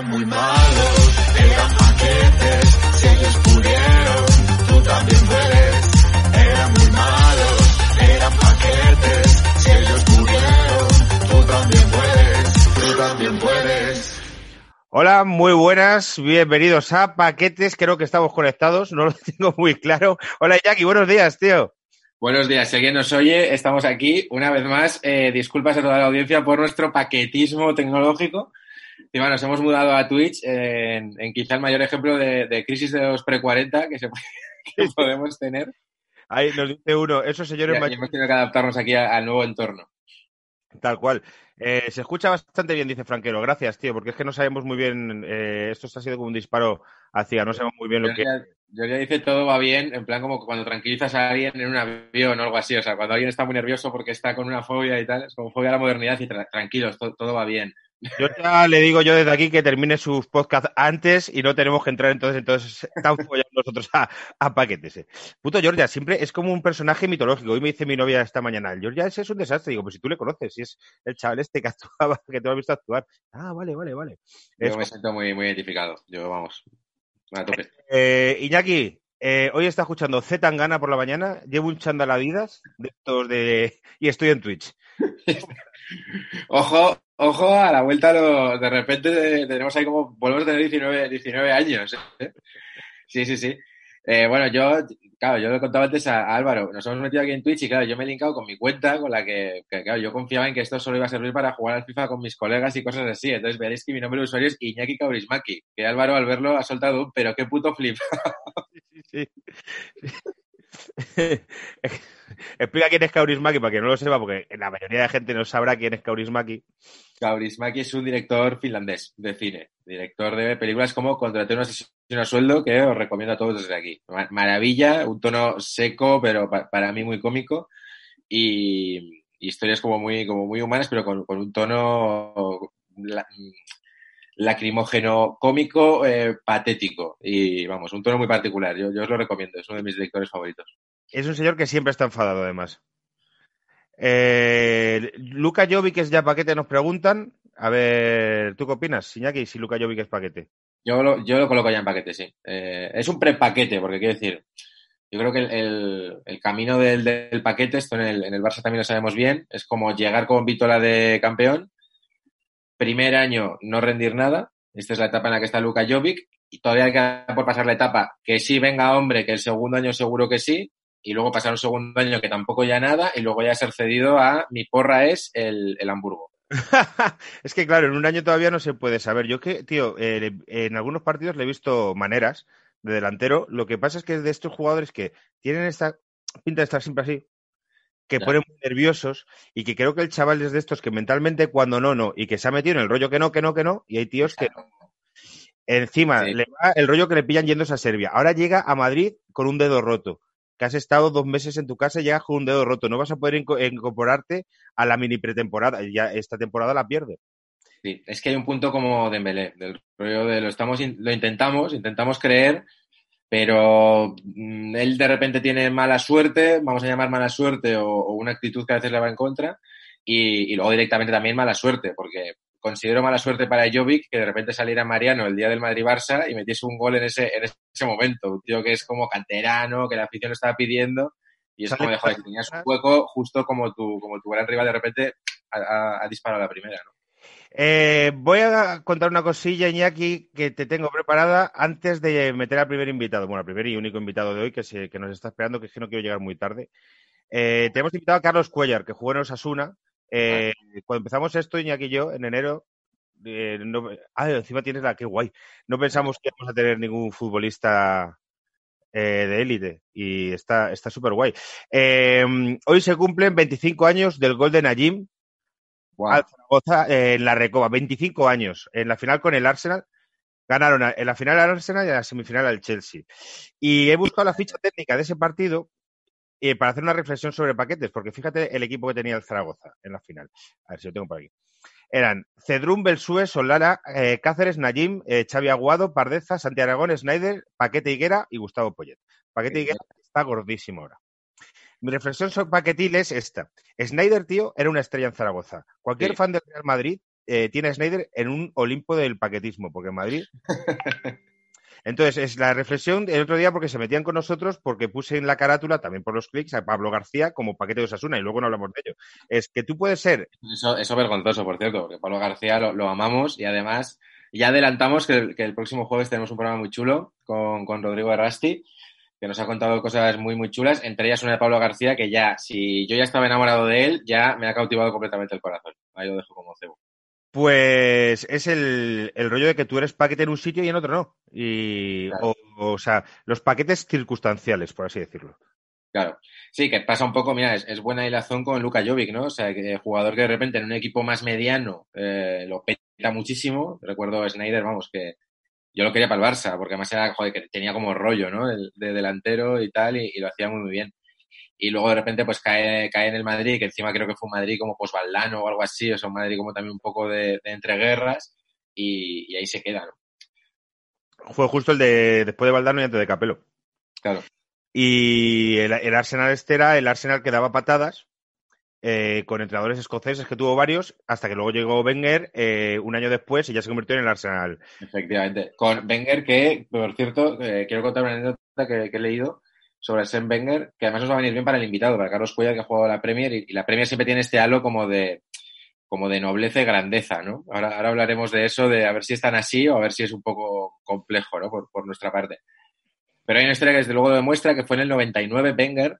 Eran muy malos, eran paquetes, si ellos pudieron, tú también puedes. Eran muy malos, eran paquetes, si ellos pudieron, tú también puedes, tú también puedes. Hola, muy buenas, bienvenidos a Paquetes, creo que estamos conectados, no lo tengo muy claro. Hola Jackie, buenos días, tío. Buenos días, si alguien nos oye, estamos aquí una vez más. Eh, disculpas a toda la audiencia por nuestro paquetismo tecnológico. Nos hemos mudado a Twitch en, en quizá el mayor ejemplo de, de crisis de los pre-40 que, se- que podemos tener. Ahí nos dice uno, esos señores y mayores, hemos tenido que adaptarnos aquí al nuevo entorno. tal cual. Eh, se escucha bastante bien, dice Franquero. Gracias, tío, porque es que no sabemos muy bien, eh, esto ha sido como un disparo hacia, no sabemos muy bien lo que... Georgia, Georgia dice todo va bien, en plan como cuando tranquilizas a alguien en un avión o algo así. O sea, cuando alguien está muy nervioso porque está con una fobia y tal, es como fobia a la modernidad y tra- tranquilos, to- todo va bien. Yo ya le digo yo desde aquí que termine sus podcasts antes y no tenemos que entrar entonces, entonces estamos follando nosotros a, a paquetes. Puto Georgia, siempre es como un personaje mitológico. Hoy me dice mi novia esta mañana, el Georgia ese es un desastre. Digo, pues si tú le conoces, si es el chaval este que actuaba, que te lo has visto actuar. Ah, vale, vale, vale. Yo Es- me siento muy, muy identificado. Yo, vamos, a tope. Eh, Iñaki, eh, hoy está escuchando Z Tangana por la mañana, llevo un chándal Adidas de estos de... y estoy en Twitch. Ojo, ojo a la vuelta, lo, de repente de- tenemos ahí como, volvemos a tener 19, 19 años. ¿eh? Sí, sí, sí. Eh, bueno, yo, claro, yo lo contaba antes a, Álvaro, nos hemos metido aquí en Twitch y claro, yo me he linkado con mi cuenta, con la que, claro, yo confiaba en que esto solo iba a servir para jugar al FIFA con mis colegas y cosas así. Entonces veréis que mi nombre de usuario es Iñaki Kaurismaki, que Álvaro al verlo ha soltado un, pero qué puto flip. Sí. Explica quién es Kaurismaki para que no lo sepa, porque la mayoría de gente no sabrá quién es Kaurismaki. Kaurismaki es un director finlandés de cine, director de películas como Contraté una asesino a sueldo, que os recomiendo a todos desde aquí. Ma- Maravilla, un tono seco, pero pa- para mí muy cómico, y, historias como muy, como muy humanas, pero con, un tono lacrimógeno, cómico, eh, patético, y vamos, un tono muy particular. Yo, yo os lo recomiendo, es uno de mis directores favoritos. Es un señor que siempre está enfadado, además. Eh, Luca Jovic es ya paquete, nos preguntan. A ver, ¿tú qué opinas, Iñaki, si Luca Jovic es paquete? Yo lo, yo lo coloco ya en paquete, sí. Eh, es un prepaquete, porque quiero decir, yo creo que el, el- el camino del, del paquete, esto en el, en el Barça también lo sabemos bien, es como llegar con Vítola de campeón, primer año no rendir nada, esta es la etapa en la que está Luka Jovic, y todavía queda por pasar la etapa que sí venga hombre, que el segundo año seguro que sí, y luego pasar un segundo año que tampoco ya nada, y luego ya ser cedido a mi porra es el, el Hamburgo. es que, claro, en un año todavía no se puede saber. Yo que, tío, eh, en algunos partidos le he visto maneras de delantero. Lo que pasa es que de estos jugadores que tienen esta pinta de estar siempre así, que Ya. ponen muy nerviosos y que creo que el chaval es de estos que mentalmente cuando no, no, y que se ha metido en el rollo que no, que no, que no, y hay tíos que encima Sí. le va el rollo que le pillan yéndose a Serbia. Ahora llega a Madrid con un dedo roto. Que has estado dos meses en tu casa y llegas con un dedo roto. No vas a poder inco- incorporarte a la mini pretemporada. y Ya esta temporada la pierde. Sí, es que hay un punto como Dembélé, del rollo de lo estamos, lo intentamos, intentamos creer, pero mm, él de repente tiene mala suerte, vamos a llamar mala suerte o, o una actitud que a veces le va en contra, y, y luego directamente también mala suerte, porque considero mala suerte para Jovic que de repente saliera Mariano el día del Madrid-Barça y metiese un gol en ese, en ese momento, un tío que es como canterano, que la afición lo estaba pidiendo, y es como de, joder, que tenías un hueco justo como tu, como tu gran rival de repente ha, ha- ha disparado la primera, ¿no? Eh, voy a contar una cosilla, Iñaki, que te tengo preparada antes de meter al primer invitado. Bueno, al primer y único invitado de hoy que, se- que nos está esperando, que es que no quiero llegar muy tarde. Eh, tenemos invitado a Carlos Cuellar, que jugó en Osasuna. Eh, Cuando empezamos esto, Iñaki y yo, en enero, eh, no, ah, encima tienes la, qué guay. No pensamos que íbamos a tener ningún futbolista eh, de élite y está está súper guay. Eh, hoy se cumplen 25 años del gol de Najim Al Zaragoza en la Recoba, 25 años. En la final con el Arsenal, ganaron en la final al Arsenal y en la semifinal al Chelsea. Y he buscado la ficha técnica de ese partido eh, para hacer una reflexión sobre paquetes, porque fíjate el equipo que tenía el Zaragoza en la final. A ver si lo tengo por aquí. Eran Cedrún, Belsue, Solara, eh, Cáceres, Najim, eh, Xavi Aguado, Pardeza, Santi Aragón, Snyder, Paquete Higuera y Gustavo Poyet. Paquete Higuera está gordísimo ahora. Mi reflexión sobre Paquetil es esta. Snyder, tío, era una estrella en Zaragoza. Cualquier Sí. fan del Real Madrid eh, tiene a Snyder en un Olimpo del paquetismo, porque en Madrid. Entonces, es la reflexión el otro día porque se metían con nosotros, porque puse en la carátula, también por los clics, a Pablo García como paquete de Osasuna, y luego no hablamos de ello. Es que tú puedes ser. Eso, eso vergonzoso, por cierto, porque Pablo García lo, lo amamos y además ya adelantamos que el, que el, próximo jueves tenemos un programa muy chulo con, con Rodrigo Errasti, que nos ha contado cosas muy, muy chulas, entre ellas una de Pablo García, que ya, si yo ya estaba enamorado de él, ya me ha cautivado completamente el corazón. Ahí lo dejo como cebo. Pues es el, el, rollo de que tú eres paquete en un sitio y en otro no. Y, claro. o, o, sea, los paquetes circunstanciales, por así decirlo. Claro. Sí, que pasa un poco, mira, es, es buena hilazón con Luka Jovic, ¿no? O sea, que jugador que de repente en un equipo más mediano eh, lo peta muchísimo. Recuerdo a Snyder, vamos, que yo lo quería para el Barça, porque además era, joder, que tenía como rollo, ¿no? De, de delantero y tal, y, y, lo hacía muy, muy bien y luego de repente pues cae, cae en el Madrid, que encima creo que fue un Madrid como posbaldano o algo así, o sea, un Madrid como también un poco de, de entreguerras, y, y, ahí se queda, ¿no? Fue justo el de después de Valdano y antes de Capelo. Claro. Y el, el Arsenal este era el Arsenal que daba patadas, eh, con entrenadores escoceses que tuvo varios, hasta que luego llegó Wenger eh, un año después y ya se convirtió en el Arsenal. Efectivamente. Con Wenger que, por cierto, eh, quiero contar una anécdota que, he leído sobre Sen Wenger, que además nos va a venir bien para el invitado, para Carlos Cuellar, que ha jugado la Premier, y, y, la Premier siempre tiene este halo como de como de nobleza y grandeza, ¿no? Ahora, ahora hablaremos de eso, de a ver si están así o a ver si es un poco complejo, ¿no? Por, por nuestra parte. Pero hay una historia que desde luego demuestra, que fue en el 99 Wenger,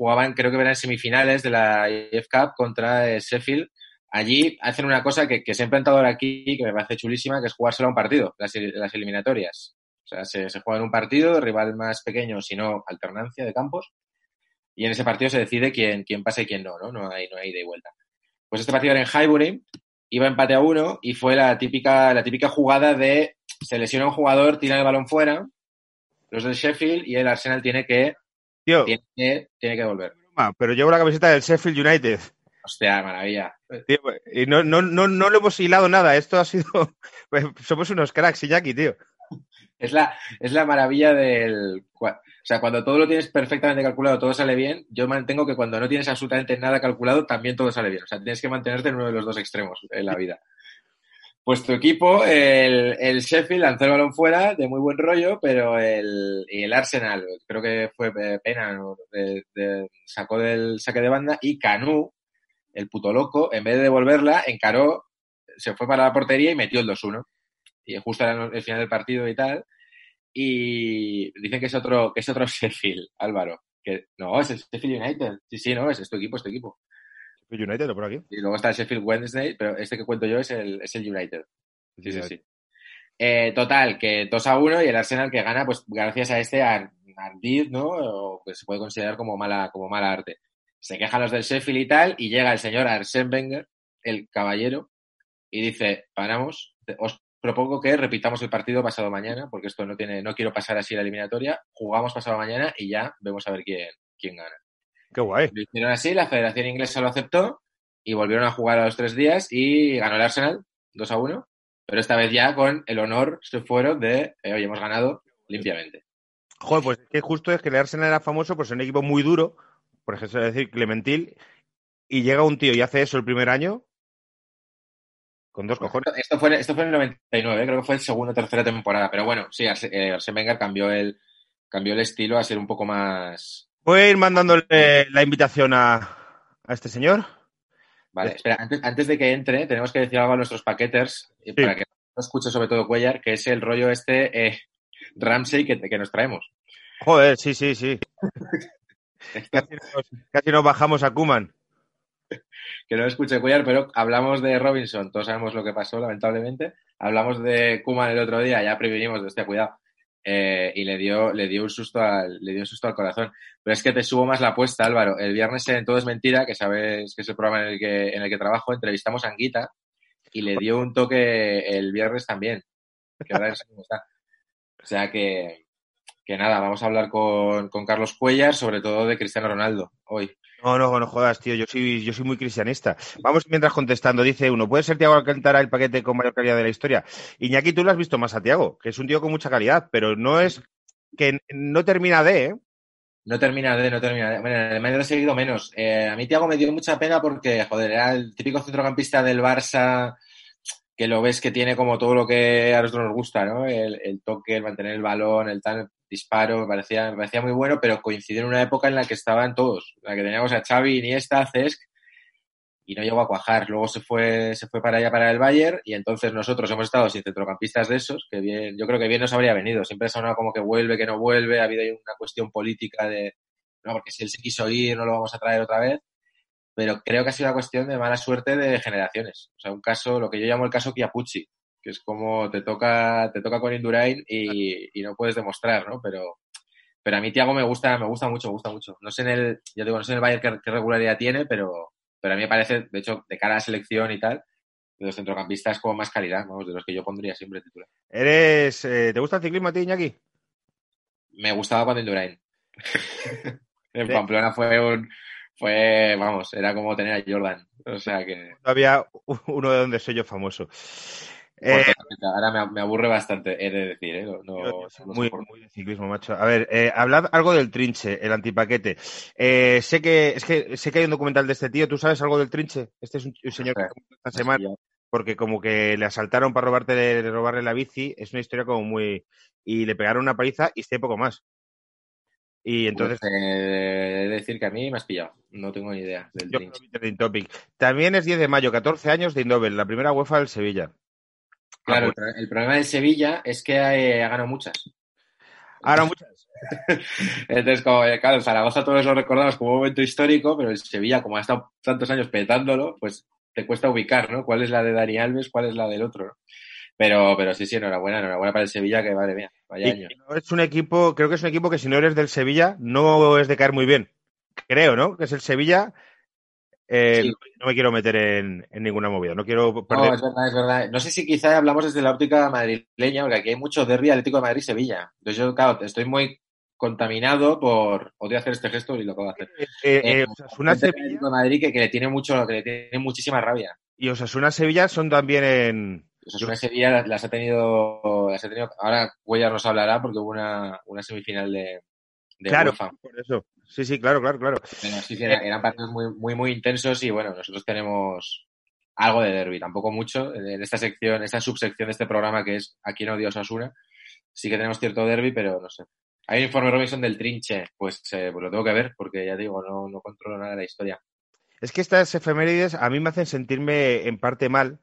jugaban, creo que eran semifinales de la IF Cup contra eh, Sheffield. Allí hacen una cosa que, que siempre han dado aquí, que me parece chulísima, que es jugárselo a un partido, las, las eliminatorias. O sea, se, se, juega en un partido, rival más pequeño, sino alternancia de campos, y en ese partido se decide quién, quién pasa y quién no, ¿no? No hay, no hay ida y vuelta. Pues este partido era en Highbury, iba empate a uno, y fue la típica, la típica jugada de se lesiona un jugador, tira el balón fuera, los del Sheffield, y el Arsenal tiene que, Tío, tiene que, tiene que volver. Pero llevo la camiseta del Sheffield United. Hostia, maravilla. Tío, y no, no, no, no lo hemos hilado nada. Esto ha sido. Pues somos unos cracks, Iñaki, tío. Es la, es la maravilla del. O sea, cuando todo lo tienes perfectamente calculado, todo sale bien. Yo mantengo que cuando no tienes absolutamente nada calculado, también todo sale bien. O sea, tienes que mantenerte en uno de los dos extremos en la vida. Pues tu equipo, el, el Sheffield, lanzó el balón fuera de muy buen rollo, pero el, el Arsenal, creo que fue pena, ¿no? sacó del saque de banda y Canú, el puto loco, en vez de devolverla, encaró, se fue para la portería y metió el 2-1 y justo era el final del partido y tal. Y dicen que es otro, que es otro Sheffield, Álvaro. Que no, es el Sheffield United. Sí, sí, no, es, es tu equipo, es tu equipo. Sheffield United, por aquí. Y luego está el Sheffield Wednesday, pero este que cuento yo es el, es el United. Sí, sí, sí. Eh, total, que 2 a 1 y el Arsenal que gana, pues gracias a este ardid, ¿no? O que se puede considerar como mala, como mala arte. Se quejan los del Sheffield y tal, y llega el señor Arsène Wenger, el caballero, y dice, paramos, os propongo que repitamos el partido pasado mañana, porque esto no tiene, no quiero pasar así la eliminatoria. Jugamos pasado mañana y ya vemos a ver quién, quién gana. Qué guay. Lo hicieron así, la Federación Inglesa lo aceptó y volvieron a jugar a los tres días y ganó el Arsenal 2 a 1, pero esta vez ya con el honor se fueron de eh, hoy hemos ganado limpiamente. Joder, pues que justo es que el Arsenal era famoso por ser un equipo muy duro, por ejemplo, decir Clementil, y llega un tío y hace eso el primer año, con dos cojones. Esto fue, esto fue en el 99, creo que fue el segundo o tercera temporada. Pero bueno, sí, Arsene eh, Wenger cambió el, cambió el estilo a ser un poco más. Voy a ir mandándole la invitación a, a este señor. Vale, espera, antes, antes, de que entre, tenemos que decir algo a nuestros paqueters, sí. para que no escuche sobre todo Cuellar, que es el rollo este eh, Ramsey que, que, nos traemos. Joder, sí, sí, sí. casi, nos, casi nos bajamos a Kuman que no escuche Cuellar, pero hablamos de Robinson, todos sabemos lo que pasó, lamentablemente. Hablamos de Kuman el otro día, ya prevenimos de este cuidado. Eh, y le dio, le dio un susto al, le dio un susto al corazón. Pero es que te subo más la apuesta, Álvaro. El viernes en Todo es Mentira, que sabes que es el programa en el que, en el que trabajo, entrevistamos a Anguita y le dio un toque el viernes también. Que ahora es está. O sea que, que nada, vamos a hablar con, con Carlos Cuellar, sobre todo de Cristiano Ronaldo, hoy. No, no, no jodas, tío. Yo soy, yo soy muy cristianista. Vamos mientras contestando. Dice uno, ¿puede ser Tiago Alcántara el paquete con mayor calidad de la historia? Iñaki, tú lo has visto más a Tiago, que es un tío con mucha calidad, pero no es que no termina de, ¿eh? No termina de, no termina de. Bueno, en el medio he seguido menos. Eh, a mí Tiago me dio mucha pena porque, joder, era el típico centrocampista del Barça que lo ves que tiene como todo lo que a nosotros nos gusta, ¿no? El, el toque, el mantener el balón, el tal disparo, me parecía, me parecía muy bueno, pero coincidió en una época en la que estaban todos, la que teníamos a Xavi, Iniesta, Cesc, y no llegó a cuajar. Luego se fue, se fue para allá, para el Bayern, y entonces nosotros hemos estado sin centrocampistas de esos, que bien, yo creo que bien nos habría venido. Siempre ha sonado como que vuelve, que no vuelve, ha habido una cuestión política de, no, porque si él se quiso ir, no lo vamos a traer otra vez. Pero creo que ha sido una cuestión de mala suerte de generaciones. O sea, un caso, lo que yo llamo el caso Chiapucci, que es como te toca, te toca con Indurain y, y no puedes demostrar, ¿no? Pero, pero a mí Tiago me gusta, me gusta mucho, me gusta mucho. No sé en el, yo digo, no sé en el Bayern qué, qué regularidad tiene, pero, pero a mí me parece, de hecho, de cara a la selección y tal, de los centrocampistas con más calidad, vamos, de los que yo pondría siempre titular. ¿Eres, eh, ¿Te gusta el ciclismo a ti, Iñaki? Me gustaba cuando Indurain. en Pamplona fue un, fue, vamos, era como tener a Jordan. O sea que. Había uno de donde soy yo famoso. Eh, ahora me, aburre bastante, he de decir, ¿eh? No, no, no muy, muy, de ciclismo, macho. A ver, eh, hablad algo del trinche, el antipaquete. Eh, sé que es que sé que hay un documental de este tío. ¿Tú sabes algo del trinche? Este es un, un señor que esta semana porque como que le asaltaron para robarte de, robarle la bici. Es una historia como muy y le pegaron una paliza y sé poco más. Y entonces. Pues, eh, he de decir que a mí me has pillado. No tengo ni idea del yo Topic. También es 10 de mayo, 14 años de Indovel, la primera UEFA del Sevilla. Claro, ah, bueno. el problema del Sevilla es que eh, ha ganado muchas. Ha ganado muchas. Entonces, como, eh, claro, Zaragoza todos lo recordamos como un momento histórico, pero el Sevilla, como ha estado tantos años petándolo, pues te cuesta ubicar, ¿no? ¿Cuál es la de Dani Alves, cuál es la del otro? ¿no? Pero, pero sí, sí, enhorabuena, enhorabuena para el Sevilla, que madre mía, vaya y, año. No es un equipo, creo que es un equipo que si no eres del Sevilla, no es de caer muy bien. Creo, ¿no? Que es el Sevilla. Eh, sí. No me quiero meter en, en, ninguna movida, no quiero perder. No, es verdad, es verdad. No sé si quizá hablamos desde la óptica madrileña, porque aquí hay mucho derby Atlético de Madrid-Sevilla. Entonces yo, claro, estoy muy contaminado por odio hacer este gesto y lo puedo hacer. Eh, eh, eh, Osasuna Sevilla de Madrid que, que, le tiene mucho que le tiene muchísima rabia. Y Osasuna Sevilla son también en Osasuna Sevilla las ha tenido las ha tenido ahora Cuellar nos hablará porque hubo una, una semifinal de, de claro, UEFA. por eso. Sí, sí, claro, claro, claro. Pero sí, sí, eran, eran partidos muy, muy, muy intensos y bueno, nosotros tenemos algo de derby, tampoco mucho. En esta sección, esta subsección de este programa que es Aquí no Dios Osasuna, sí que tenemos cierto derby, pero no sé. Hay un informe Robinson del Trinche, pues, eh, pues lo tengo que ver, porque ya digo, no, no controlo nada de la historia. Es que estas efemérides a mí me hacen sentirme en parte mal,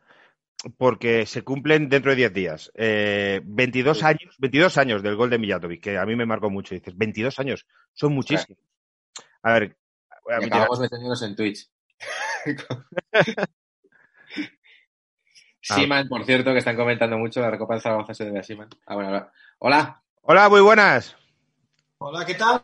porque se cumplen dentro de 10 días. Eh, 22 sí. años, 22 años del gol de Mijatovic, que a mí me marcó mucho. Dices, 22 años, son muchísimos. A ver, a acabamos metiéndonos en Twitch. Siman, por cierto, que están comentando mucho la Recopa de Zaragoza se debe a Siman. Ah, bueno, hola. Hola. Hola, muy buenas. Hola, ¿qué tal?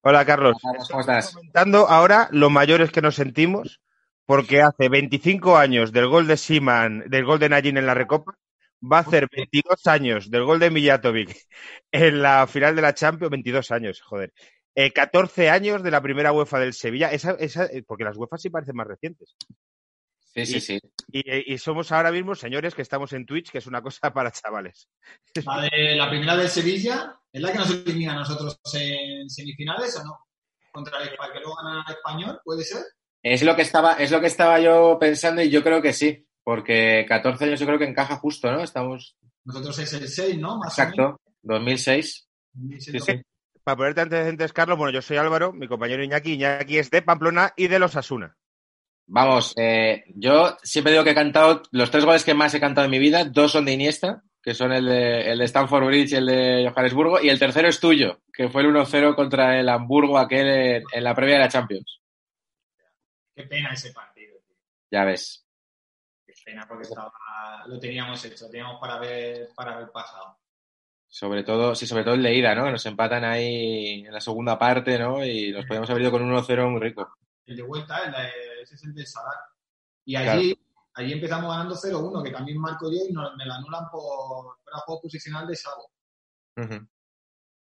Hola, Carlos. Hola, ¿Cómo estás? Comentando ahora lo mayores que nos sentimos, porque hace 25 años del gol de Siman, del gol de Najin en la Recopa, va a hacer 22 años del gol de Mijatovic en la final de la Champions, 22 años, joder. Eh, 14 años de la primera UEFA del Sevilla, esa, esa, porque las UEFA sí parecen más recientes. Sí, sí, sí. Y, y, somos ahora mismo señores que estamos en Twitch, que es una cosa para chavales. La, de, la primera del Sevilla, ¿es la que nos elimina a nosotros en semifinales o no? Contra el que luego gana el español, ¿puede ser? Es lo que estaba, es lo que estaba yo pensando y yo creo que sí, porque 14 años yo creo que encaja justo, ¿no? Estamos. Nosotros es el 6, ¿no? Más Exacto, 2006. 2006 sí, sí. Para ponerte antecedentes, Carlos, bueno, yo soy Álvaro, mi compañero Iñaki. Iñaki es de Pamplona y de los Asuna. Vamos, eh, yo siempre digo que he cantado, los tres goles que más he cantado en mi vida, dos son de Iniesta, que son el de, el de Stanford Bridge y el de Johannesburgo, y el tercero es tuyo, que fue el 1-0 contra el Hamburgo aquel en, en, la previa de la Champions. Qué pena ese partido. Tío. Ya ves. Qué pena porque estaba, lo teníamos hecho, lo teníamos para ver, para haber pasado. Sobre todo, sí, sobre todo el de ida, ¿no? Que nos empatan ahí en la segunda parte, ¿no? Y nos podíamos haber ido con un 1-0 muy rico. El de vuelta, el de, ese es el de Sadar. Y allí, claro. allí empezamos ganando 0-1, que también marco yo y nos, me la anulan por fuera juego posicional de Sabo. Uh -huh.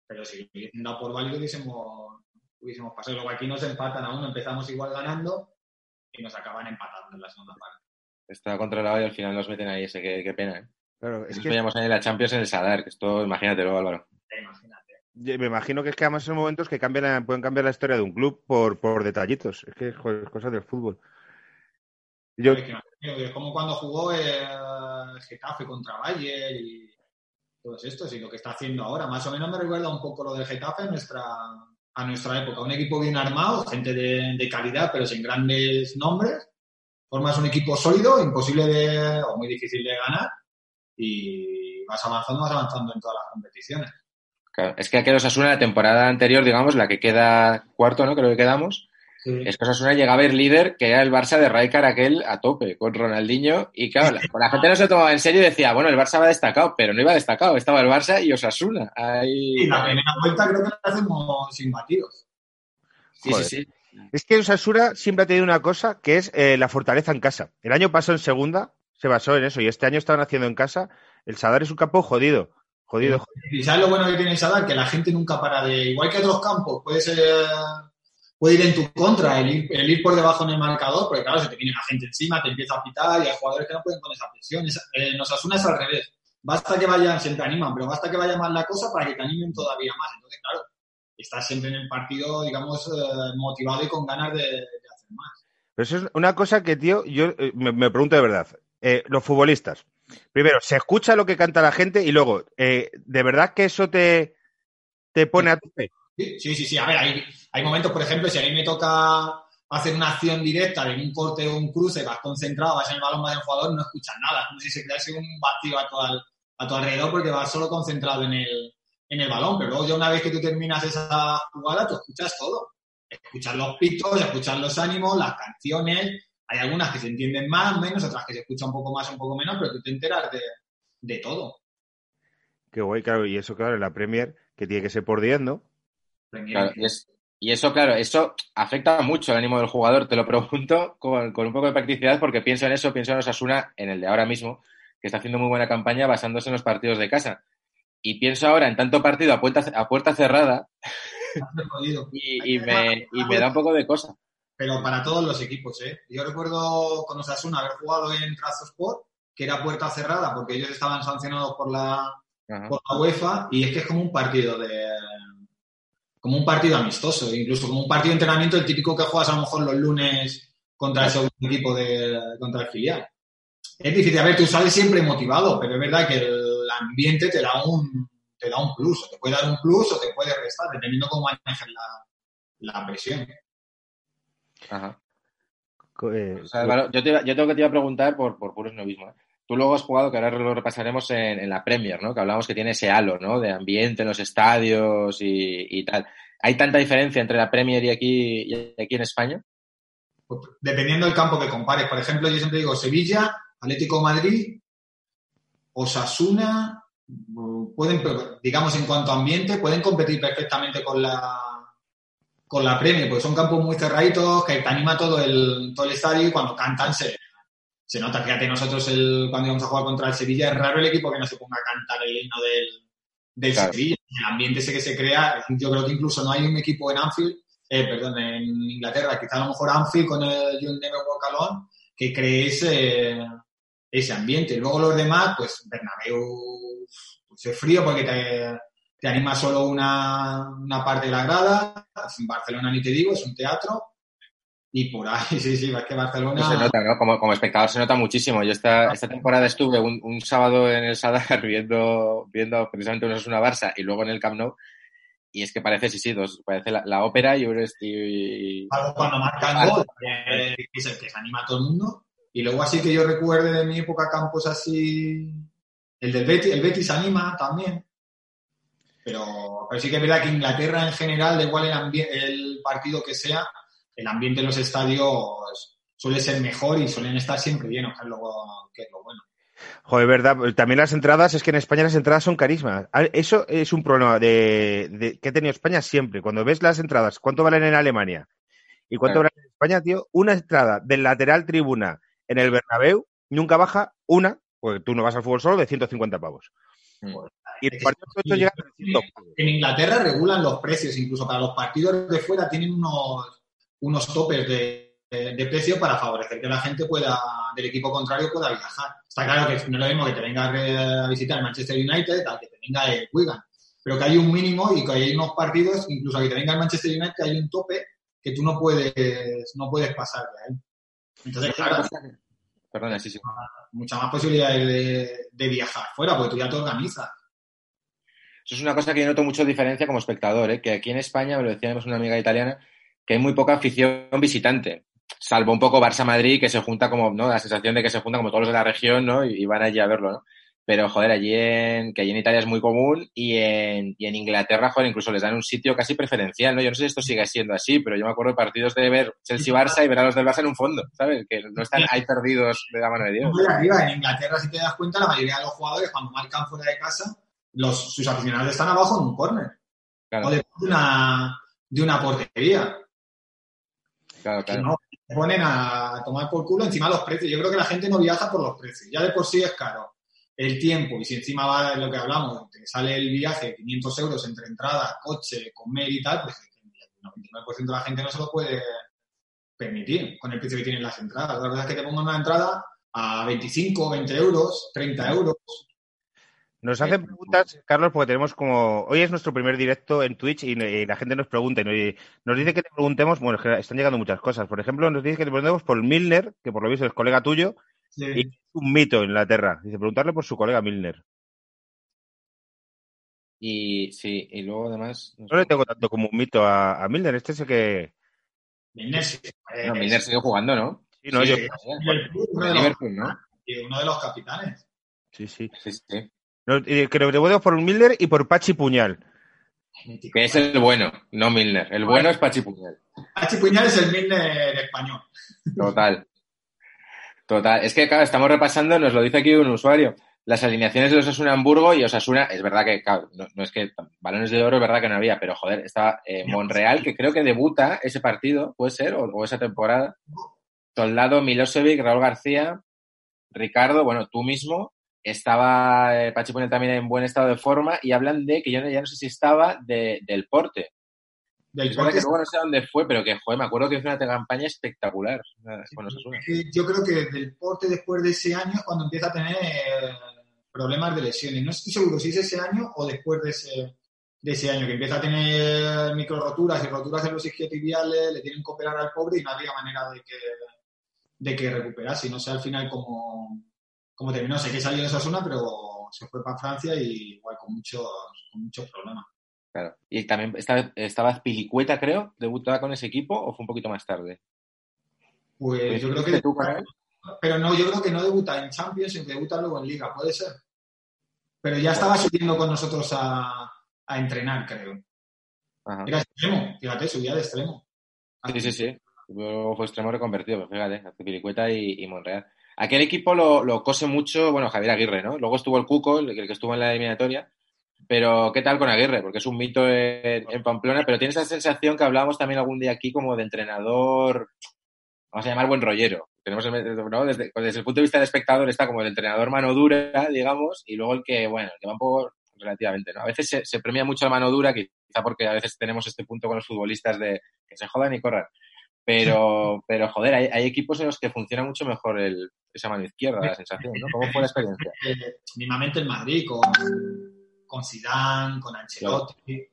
Pero si dado por válido hubiésemos, hubiésemos pasado. Luego aquí nos empatan a uno, empezamos igual ganando y nos acaban empatando en la segunda parte. Está controlado y al final nos meten ahí ese, qué, qué pena, ¿eh? Claro, es que veíamos la Champions en el Sadar, que esto, imagínatelo, Álvaro. Imagínate. Me imagino que es que además son momentos que cambian, pueden cambiar la historia de un club por, por detallitos. Es que es cosas del fútbol. Yo... Es como cuando jugó eh, Getafe contra Bayern y todos estos y lo que está haciendo ahora. Más o menos me recuerda un poco lo del Getafe a nuestra, a nuestra época. Un equipo bien armado, gente de, de calidad, pero sin grandes nombres. Formas un equipo sólido, imposible de, o muy difícil de ganar y vas avanzando, vas avanzando en todas las competiciones. Claro, es que aquel Osasuna, la temporada anterior, digamos, la que queda cuarto, ¿no? Creo que quedamos. Sí. Es que Osasuna llegaba a ver líder, que era el Barça de Rijkaard aquel a tope, con Ronaldinho. Y claro, la, la gente no se tomaba en serio y decía, bueno, el Barça va destacado, pero no iba destacado, estaba el Barça y Osasuna. Ahí... Y la primera vuelta creo que la hacemos sin batidos. Sí, Joder. sí, sí. Es que Osasuna siempre ha tenido una cosa que es eh, la fortaleza en casa. El año pasado en segunda se basó en eso y este año estaban haciendo en casa. El Sadar es un campo jodido. Jodido, jodido. Y sabes lo bueno que tiene Sadar, que la gente nunca para de, igual que otros campos, puede ser, puede ir en tu contra, el ir, el ir por debajo en el marcador, porque claro, se te viene la gente encima, te empieza a pitar y hay jugadores que no pueden con esa presión. Es- eh, en Osasuna es al revés. Basta que vayan, siempre animan, pero basta que vaya más la cosa para que te animen todavía más. Entonces, claro, estás siempre en el partido, digamos, eh, motivado y con ganas de, de hacer más. Pero eso es una cosa que, tío, yo eh, me, me pregunto de verdad. Eh, los futbolistas. Primero, se escucha lo que canta la gente y luego, eh, ¿de verdad que eso te, te pone a tope? Sí, sí, sí. A ver, hay, hay momentos, por ejemplo, si a mí me toca hacer una acción directa de un corte o un cruce, vas concentrado, vas en el balón, vas en el jugador, no escuchas nada. Es como si se crease un vacío a tu, al- a tu alrededor porque vas solo concentrado en el, en el balón. Pero luego ya una vez que tú terminas esa jugada, tú escuchas todo. Escuchas los pitos, escuchas los ánimos, las canciones. Hay algunas que se entienden más, menos, otras que se escuchan un poco más, un poco menos, pero tú te enteras de, de todo. Qué guay, claro. Y eso, claro, en la Premier, que tiene que ser por 10, ¿no? Claro, y, es- y eso, claro, eso afecta mucho el ánimo del jugador. Te lo pregunto con, con un poco de practicidad porque pienso en eso, pienso en Osasuna, en el de ahora mismo, que está haciendo muy buena campaña basándose en los partidos de casa. Y pienso ahora en tanto partido a puerta, a puerta cerrada y me, y me da un poco de cosa. Pero para todos los equipos, ¿eh? Yo recuerdo con Osasuna haber jugado en Trazosport, que era puerta cerrada porque ellos estaban sancionados por la, Ajá. por la UEFA y es que es como un partido de como un partido amistoso, incluso como un partido de entrenamiento, el típico que juegas a lo mejor los lunes contra el segundo equipo de contra el filial. Es difícil, a ver, tú sales siempre motivado, pero es verdad que el ambiente te da un te da un plus, o te puede dar un plus o te puede restar, dependiendo cómo manejes la, la presión. Ajá. Eh, O sea, Álvaro, yo, te, iba- yo tengo que te iba a preguntar por, por puro snobismo. ¿eh? Tú luego has jugado, que ahora lo repasaremos en, en la Premier, ¿no? Que hablamos que tiene ese halo, ¿no? De ambiente en los estadios y, y tal. ¿Hay tanta diferencia entre la Premier y aquí, y aquí en España? Pues, dependiendo del campo que compares. Por ejemplo, yo siempre digo Sevilla, Atlético de Madrid, Osasuna, mm, pueden, digamos, en cuanto a ambiente, pueden competir perfectamente con la con la Premier, porque son campos muy cerraditos, que te anima todo el, todo el estadio y cuando cantan se, se nota. Fíjate, nosotros el, cuando íbamos a jugar contra el Sevilla, es raro el equipo que no se ponga a cantar el himno del, del Claro. Sevilla. El ambiente ese que se crea, yo creo que incluso no hay un equipo en Anfield eh, perdón, en Inglaterra, quizá a lo mejor Anfield con el You Never Walk Alone, que cree ese, ese ambiente. Luego los demás, pues Bernabéu pues, es frío porque te, te anima solo una, una parte de la grada. En Barcelona ni te digo, es un teatro. Y por ahí, sí, sí, es que Barcelona... Se nota, ¿no? Como, como espectador se nota muchísimo. Yo esta, esta temporada estuve un, un sábado en el Sadar viendo, viendo precisamente una Barça y luego en el Camp Nou. Y es que parece, sí, sí, dos, parece la, la ópera y y- Algo cuando marcan gol, eh, que es el que se anima a todo el mundo. Y luego así que yo recuerde de mi época campos así, el del Betis, el Betis anima también. Pero, pero sí que es verdad que Inglaterra en general, da igual el, el partido que sea, el ambiente en los estadios suele ser mejor y suelen estar siempre llenos, que es lo, que es lo bueno. Joder, verdad. También las entradas, es que en España las entradas son carísimas. Ah, Eso es un problema de, de- que ha tenido España siempre. Cuando ves las entradas, ¿cuánto valen en Alemania? ¿Y cuánto Claro. valen en España, tío? Una entrada del lateral tribuna en el Bernabéu nunca baja una, porque tú no vas al fútbol solo, de 150 pavos. Mm. Y el partido de llega a 300 pavos. En Inglaterra regulan los precios, incluso para los partidos de fuera tienen unos, unos topes de, de, de precio para favorecer que la gente pueda, del equipo contrario pueda viajar. Está claro que no es lo mismo que te venga a visitar el Manchester United al que te venga el Wigan, pero que hay un mínimo y que hay unos partidos, incluso que te venga el Manchester United, que hay un tope que tú no puedes, no puedes pasar de ahí. Entonces, claro, Perdona sí, sí. muchas más posibilidades de, de viajar fuera, porque tú ya te organizas. Eso es una cosa que yo noto mucho diferencia como espectador, ¿eh? que aquí en España, me lo decíamos una amiga italiana, que hay muy poca afición visitante, salvo un poco Barça-Madrid, que se junta como, ¿no? La sensación de que se juntan como todos los de la región, ¿no? Y, y van allí a verlo, ¿no? Pero, joder, allí en, que allí en Italia es muy común y en, y en Inglaterra, joder, incluso les dan un sitio casi preferencial, ¿no? Yo no sé si esto sigue siendo así, pero yo me acuerdo de partidos de ver Chelsea-Barça y ver a los del Barça en un fondo, ¿sabes? Que no están ahí perdidos de la mano de Dios. Muy arriba, en Inglaterra, si te das cuenta, la mayoría de los jugadores, cuando marcan fuera de casa, los, sus aficionados están abajo en un córner. Claro, O de una, de una portería. claro, claro. no, se ponen a tomar por culo encima los precios. Yo creo que la gente no viaja por los precios. Ya de por sí es caro el tiempo y si encima va lo que hablamos, te sale el viaje 500 euros entre entrada, coche, comer y tal, pues el 99% de la gente no se lo puede permitir con el precio que tienen las entradas. La verdad es que te pongan una entrada a 25, 20 euros, 30 euros. Nos hacen preguntas, Carlos, porque tenemos como. Hoy es nuestro primer directo en Twitch y, y la gente nos pregunta y nos- nos dice que te preguntemos. Bueno, es que están llegando muchas cosas. Por ejemplo, nos dice que te preguntemos por Milner, que por lo visto es colega tuyo, Sí. y es un mito en Inglaterra. Dice, preguntarle por su colega Milner. Y sí, y luego además. no le tengo tanto como un mito a, a Milner. Este es el que. Milner, sí, No, Milner sigue jugando, ¿no? Sí, no, sí, yo. Liverpool, uno, de los, Liverpool, ¿no? y uno de los capitanes. Sí, sí. Sí, sí. No, y que te preguntemos por Milner y por Pachi Puñal. Que es el bueno, no Milner. El bueno es Pachi Puñal. Pachi Puñal es el Milner español. Total. Total. Es que, claro, estamos repasando, nos lo dice aquí un usuario, las alineaciones de Osasuna Hamburgo y Osasuna, es verdad que, claro, no, no es que balones de oro es verdad que no había, pero joder, estaba eh, Monreal, que creo que debuta ese partido, puede ser, o, o esa temporada. Soldado, Milosevic, Raúl García, Ricardo, bueno, tú mismo. Estaba eh, Pachi también en buen estado de forma y hablan de que yo no- ya no sé si estaba de, del porte. Que luego no sé dónde fue, pero que, joder, me acuerdo que fue una campaña espectacular con Osasuna. Yo creo que del porte después de ese año es cuando empieza a tener problemas de lesiones. No estoy seguro si es ese año o después de ese, de ese año, que empieza a tener micro roturas y roturas en los isquiotibiales, le tienen que operar al pobre y no había manera de que, de que recuperase. No sé al final cómo, cómo terminó. Sé que salió de Osasuna, pero se fue para Francia y igual con muchos, con muchos problemas. Claro. Y también estaba, estaba Pilicueta, creo, debutaba con ese equipo o fue un poquito más tarde. Pues yo creo que... ¿Estuviste tú? Pero no, yo creo que no debuta en Champions, debuta luego en Liga, puede ser. Pero ya estaba subiendo con nosotros a, a entrenar, creo. Ajá. Era extremo, fíjate, subía de extremo. Sí, sí, sí. Luego fue extremo reconvertido, pero fíjate, hace Pilicueta y, y Monreal. Aquel equipo lo, lo cose mucho, bueno, Javier Aguirre, ¿no? Luego estuvo el Cuco, el, el que estuvo en la eliminatoria. Pero, ¿qué tal con Aguirre? Porque es un mito en, en Pamplona, pero tiene esa sensación que hablábamos también algún día aquí como de entrenador, vamos a llamar buen rollero. Tenemos el- ¿no? desde, desde el punto de vista del espectador está como el entrenador mano dura, digamos, y luego el que, bueno, el que va un poco relativamente, ¿no? A veces se, se premia mucho la mano dura, quizá porque a veces tenemos este punto con los futbolistas de que se jodan y corran. Pero, pero joder, hay, hay equipos en los que funciona mucho mejor el, esa mano izquierda, la sensación, ¿no? ¿Cómo fue la experiencia? Mismamente el Madrid, con, con Zidane, con Ancelotti.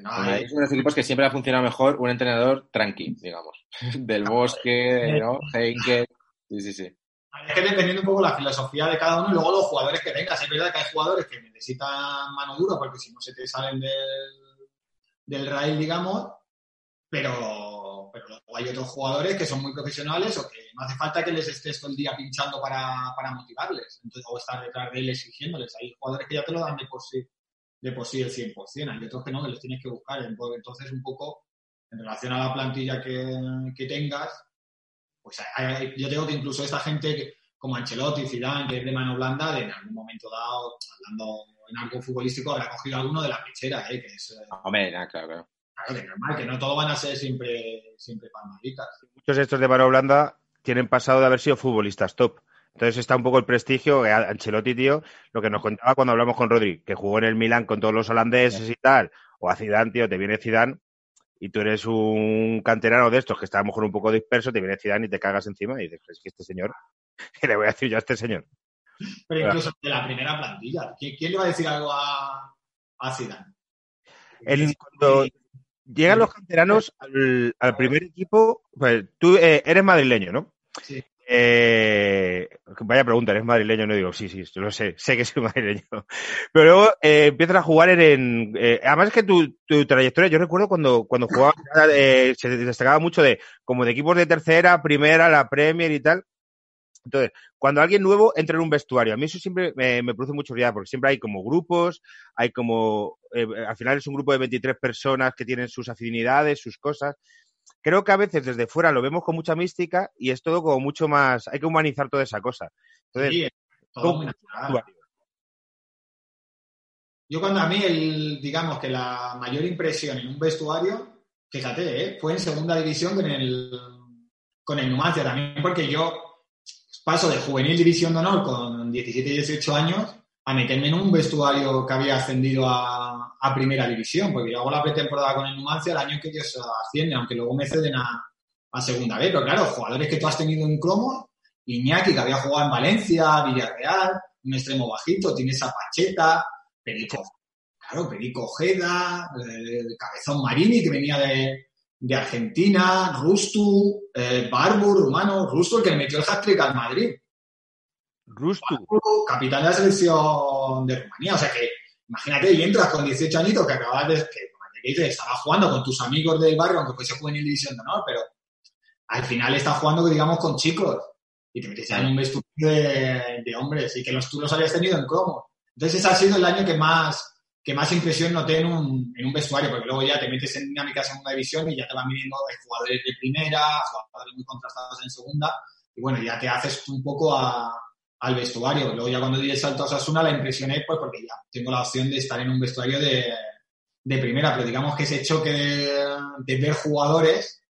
No, hay- es uno de los equipos que siempre ha funcionado mejor un entrenador tranqui, digamos. Del Bosque, ¿no? Heinke. Sí, sí, sí. Es que dependiendo un poco la filosofía de cada uno y luego los jugadores que tengas. Es verdad que hay jugadores que necesitan mano dura porque si no se te salen del, del rail, digamos, pero, pero luego hay otros jugadores que son muy profesionales o que no hace falta que les estés todo el día pinchando para, para motivarles Entonces, o estar detrás de él exigiéndoles. Hay jugadores que ya te lo dan de por sí, de por sí el 100%, hay otros que no, que les tienes que buscar. Entonces, un poco en relación a la plantilla que, que tengas, pues hay- yo digo que incluso esta gente como Ancelotti, Zidane, que es de mano blanda, de en algún momento dado, hablando en algo futbolístico, habrá cogido alguno de la pechera, ¿eh? que es eh, Hombre, claro, claro. Claro, que normal, que no todos van a ser siempre, siempre palmaditas. Muchos de estos de mano blanda tienen pasado de haber sido futbolistas top. Entonces está un poco el prestigio. que Ancelotti, tío, lo que nos contaba cuando hablamos con Rodri, que jugó en el Milán con todos los holandeses y tal, o a Zidane, tío, te viene Zidane y tú eres un canterano de estos que está a lo mejor un poco disperso, te viene Zidane y te cagas encima y dices, es que este señor, ¿qué le voy a decir yo a este señor? Pero incluso de la primera plantilla, ¿quién, quién le va a decir algo a, a Zidane? El- cuando llegan los canteranos al, al primer equipo, pues tú eh, eres madrileño, ¿no? Sí. Eh, vaya pregunta, ¿eres madrileño? No digo, sí, sí, yo lo sé, sé que soy madrileño. Pero luego eh, empiezas a jugar en... en, eh, además es que tu, tu trayectoria, yo recuerdo cuando, cuando jugaba, eh, se destacaba mucho de como de equipos de tercera, primera, la Premier y tal. Entonces, cuando alguien nuevo entra en un vestuario, a mí eso siempre me, me produce mucha curiosidad, porque siempre hay como grupos, hay como, eh, al final es un grupo de 23 personas que tienen sus afinidades, sus cosas. Creo que a veces desde fuera lo vemos con mucha mística y es todo como mucho más, hay que humanizar toda esa cosa. Entonces, Sí, todo ¿cómo- muy natural. Yo cuando a mí, el, digamos que la mayor impresión en un vestuario, fíjate, ¿eh? fue en segunda división con el, con el Numancia también, porque yo paso de juvenil división de honor con 17 y 18 años a meterme en un vestuario que había ascendido a, primera división, porque yo hago la pretemporada con el Numancia el año que ellos ascienden, aunque luego me ceden a, a segunda vez. Pero claro, jugadores que tú has tenido en cromo, Iñaki, que había jugado en Valencia, Villarreal, un extremo bajito, tienes a Pacheta, Perico, claro, Perico Ojeda, eh, Cabezón Marini, que venía de, de Argentina, Rustu, eh, Barbu, rumano, Rustu, el que le metió el hat-trick al Madrid, Rustu, capitán de la selección de Rumanía, o sea que imagínate, y entras con 18 añitos que acabas de, que, dices, estabas jugando con tus amigos del barrio, aunque fuese juvenil división de honor, pero al final estás jugando, digamos, con chicos y te metes ya en un vestuario de, de hombres y que los tú los habías tenido en cromo. Entonces ese ha sido el año que más que más impresión noté en un, en un vestuario, porque luego ya te metes en dinámica segunda división y ya te van viniendo jugadores de primera, jugadores muy contrastados en segunda, y bueno, ya te haces un poco a, al vestuario. Luego ya cuando di el salto a Osasuna la impresioné pues porque ya tengo la opción de estar en un vestuario de, de primera, pero digamos que ese choque de, de ver jugadores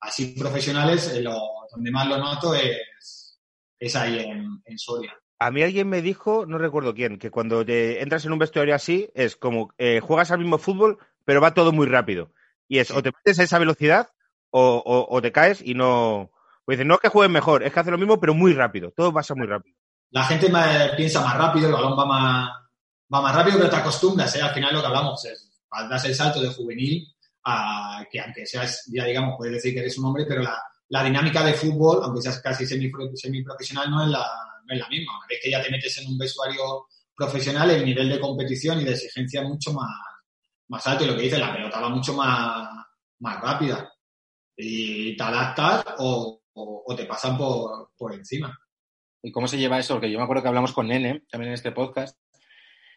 así profesionales, eh, lo, donde más lo noto es, es ahí en, en Soria. A mí alguien me dijo, no recuerdo quién, que cuando te entras en un vestuario así es como eh, juegas al mismo fútbol, pero va todo muy rápido. Y es o te metes a esa velocidad o, o- o te caes y no. Pues dicen, no es que jueguen mejor, es que hace lo mismo, pero muy rápido. Todo pasa muy rápido. La gente ma- piensa más rápido, el balón va más, va más rápido, pero te acostumbras, ¿eh? Al final lo que hablamos es, das el salto de juvenil a que aunque seas, ya digamos, puedes decir que eres un hombre, pero la, la dinámica de fútbol, aunque seas casi semi, semiprofesional, no es, la, no es la misma. Una vez que ya te metes en un vestuario profesional, el nivel de competición y de exigencia es mucho más, más alto. Y lo que dice, la pelota va mucho más, más rápida. Y te adaptas o, o- o te pasan por, por encima. ¿Y cómo se lleva eso? Porque yo me acuerdo que hablamos con Nene, también en este podcast,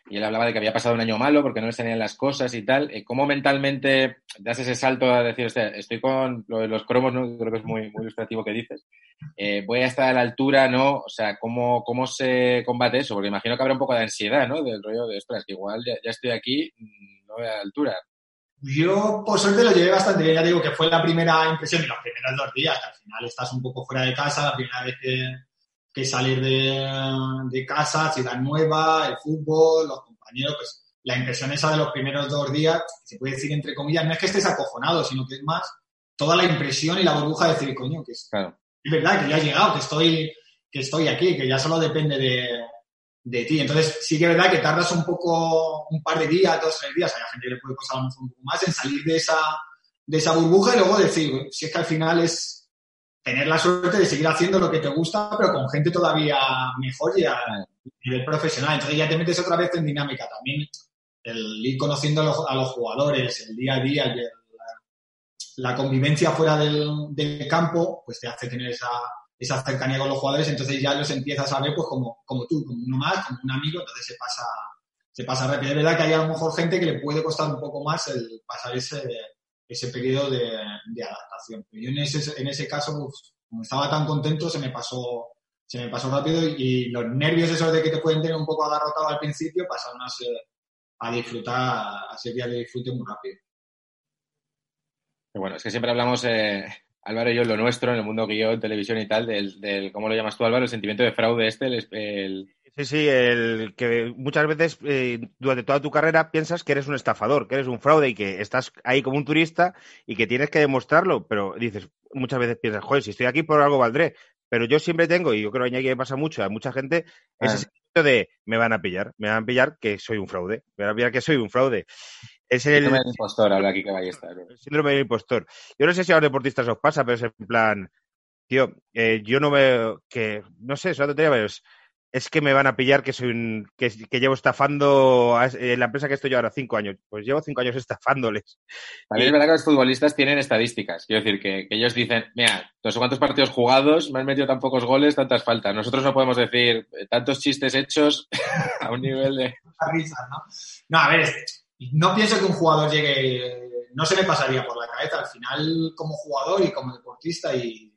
y él hablaba de que había pasado un año malo porque no le salían las cosas y tal. Eh, ¿Cómo mentalmente das ese salto a decir, "Hostia, estoy con los cromos, ¿no? creo que es muy, muy ilustrativo que dices? Eh, voy a estar a la altura, ¿no? O sea, ¿cómo, ¿cómo se combate eso? Porque imagino que habrá un poco de ansiedad, ¿no? Del rollo de, ostras, que igual ya, ya estoy aquí, no voy a la altura. Yo, por suerte, lo llevé bastante bien. Ya digo que fue la primera impresión y los primeros dos días, que al final estás un poco fuera de casa, la primera vez que, que salir de, de casa, ciudad nueva, el fútbol, los compañeros, pues la impresión esa de los primeros dos días, se puede decir entre comillas, no es que estés acojonado, sino que es más toda la impresión y la burbuja de decir, coño, que es, Claro. es verdad que ya he llegado, que estoy, que estoy aquí, que ya solo depende de, de ti. Entonces, sí que es verdad que tardas un poco, un par de días, dos, tres días, hay gente que le puede costar un poco más en salir de esa, de esa burbuja y luego decir, si es que al final es tener la suerte de seguir haciendo lo que te gusta, pero con gente todavía mejor y a nivel profesional. Entonces ya te metes otra vez en dinámica también. El ir conociendo a los, a los jugadores, el día a día, el- la, la convivencia fuera del, del campo, pues te hace tener esa, esa cercanía con los jugadores, entonces ya los empiezas a ver pues como, como tú, como uno más, como un amigo, entonces se pasa, se pasa rápido. Es verdad que hay a lo mejor gente que le puede costar un poco más el pasar ese, ese periodo de, de adaptación. Pero yo en ese, en ese caso, como estaba tan contento, se me pasó, se me pasó rápido y los nervios esos de que te pueden tener un poco agarrotado al principio pasaron a ser, a disfrutar, a ser día de disfrute muy rápido. Bueno, es que siempre hablamos, eh, Álvaro y yo, en lo nuestro, en el mundo guion, televisión y tal, del, del, ¿cómo lo llamas tú, Álvaro? El sentimiento de fraude este, el... Sí, sí, el que muchas veces eh, durante toda tu carrera piensas que eres un estafador, que eres un fraude y que estás ahí como un turista y que tienes que demostrarlo, pero dices, muchas veces piensas, joder, si estoy aquí por algo valdré. Pero yo siempre tengo, y yo creo que me pasa mucho a mucha gente, ese Ah. sentimiento de me van a pillar, me van a pillar que soy un fraude, me van a pillar que soy un fraude. Es el, síndrome del impostor, habla aquí que Ballesta. el síndrome del impostor. Yo no sé si a los deportistas os pasa, pero es en plan, tío, eh, yo no veo que, no sé, es una tontería, pero es, es que me van a pillar que soy un, que, que llevo estafando a la empresa que estoy yo ahora cinco años. Pues llevo cinco años estafándoles. También es verdad que los futbolistas tienen estadísticas. Quiero decir, que, que ellos dicen, mira, no sé cuántos partidos jugados, me han metido tan pocos goles, tantas faltas. Nosotros no podemos decir eh, tantos chistes hechos a un nivel de... ¿no? No, a ver, no pienso que un jugador llegue, no se me pasaría por la cabeza. Al final, como jugador y como deportista, y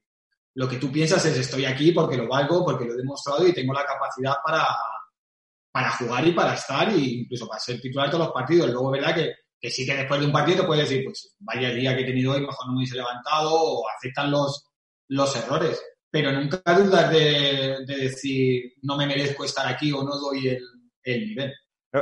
lo que tú piensas es estoy aquí porque lo valgo, porque lo he demostrado y tengo la capacidad para, para jugar y para estar, e incluso para ser titular de todos los partidos. Luego, verdad que, que sí que después de un partido te puedes decir, pues vaya día que he tenido hoy, mejor no me hubiese levantado, o aceptan los, los errores. Pero nunca dudas de, de decir, no me merezco estar aquí o no doy el, el nivel.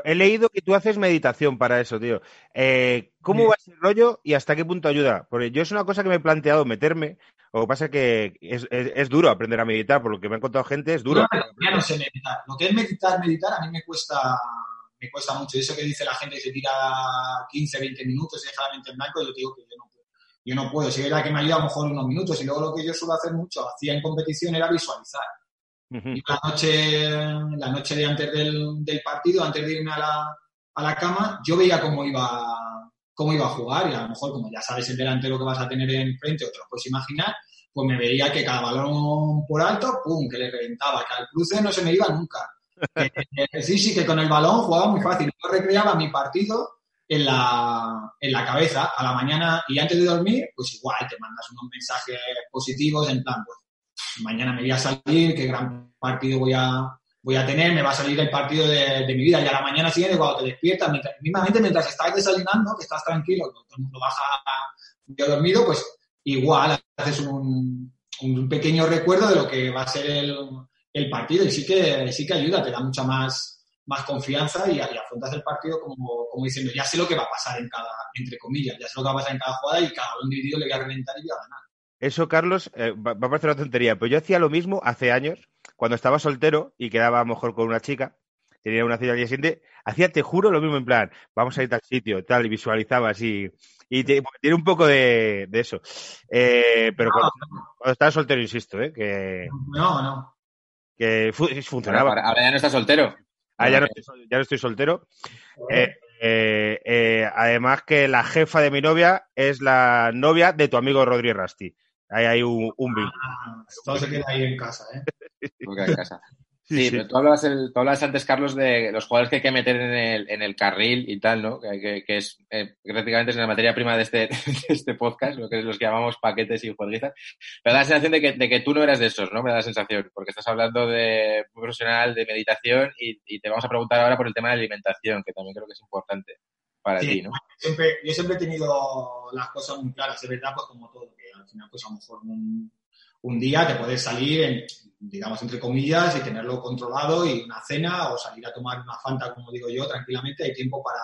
He leído que tú haces meditación para eso, tío. Eh, ¿Cómo Sí. va ese rollo y hasta qué punto ayuda? Porque yo es una cosa que me he planteado meterme. Lo que pasa es que es, es- es duro aprender a meditar, por lo que me han contado gente, es duro. No, ya no sé meditar. Lo que es meditar, meditar, a mí me cuesta, me cuesta mucho. Y eso que dice la gente que se tira 15, 20 minutos y deja la mente en blanco, yo digo que yo no puedo. Yo no puedo. Si es la que me ayuda a lo mejor unos minutos. Y luego lo que yo suelo hacer mucho, hacía en competición, era visualizar. Y la noche, la noche de antes del, del partido, antes de irme a la, a la cama, yo veía cómo iba, cómo iba a jugar y a lo mejor, como ya sabes el delantero que vas a tener enfrente o te lo puedes imaginar, pues me veía que cada balón por alto, pum, que le reventaba, que al cruce no se me iba nunca. Que sí, sí, que con el balón jugaba muy fácil. Yo recreaba mi partido en la, en la cabeza a la mañana y antes de dormir, pues igual te mandas unos mensajes positivos en plan, pues mañana me voy a salir, qué gran partido voy a, voy a tener, me va a salir el partido de, mi vida. Y a la mañana siguiente, cuando te despiertas, mientras, mismamente mientras estás desayunando, que estás tranquilo, todo el mundo baja yo dormido, pues igual haces un, un pequeño recuerdo de lo que va a ser el, el partido y sí que, sí que ayuda, te da mucha más, más confianza y, afrontas el partido como, como diciendo, ya sé lo que va a pasar en cada, entre comillas, ya sé lo que va a pasar en cada jugada y cada dividido le voy a reventar y voy a ganar. Eso, Carlos, eh, va, va a parecer una tontería, pero yo hacía lo mismo hace años, cuando estaba soltero y quedaba a lo mejor con una chica, tenía una cita al día siguiente, hacía, te juro, lo mismo en plan, vamos a ir tal sitio, tal, y visualizaba así. Y te- tiene un poco de, de eso. Eh, pero cuando, cuando estaba soltero, insisto, ¿eh? que, No, no. que fu- funcionaba. Ahora, ahora ya no está soltero. Ah, ya no ya no estoy soltero. Eh, eh, además que la jefa de mi novia es la novia de tu amigo Rodri Rasti. Ahí hay un, un vínculo. Ah, todo se queda ahí en casa, ¿eh? Porque en casa. Sí, Sí, sí. pero tú hablabas, el- tú hablabas antes, Carlos, de los jugadores que hay que meter en el, en el carril y tal, ¿no? Que, que- que es eh, prácticamente es la materia prima de este, de este podcast, lo que es los que llamamos paquetes y jueguitas. Pero da la sensación de que, de que tú no eras de esos, ¿no? Me da la sensación, porque estás hablando de profesional, de meditación y, y te vamos a preguntar ahora por el tema de alimentación, que también creo que es importante para Sí. ti, ¿no? Siempre, yo siempre he tenido las cosas muy claras, es verdad, pues como todo, que al final, pues a lo mejor un, un día te puedes salir, en, digamos, entre comillas, y tenerlo controlado y una cena o salir a tomar una fanta, como digo yo, tranquilamente, hay tiempo para,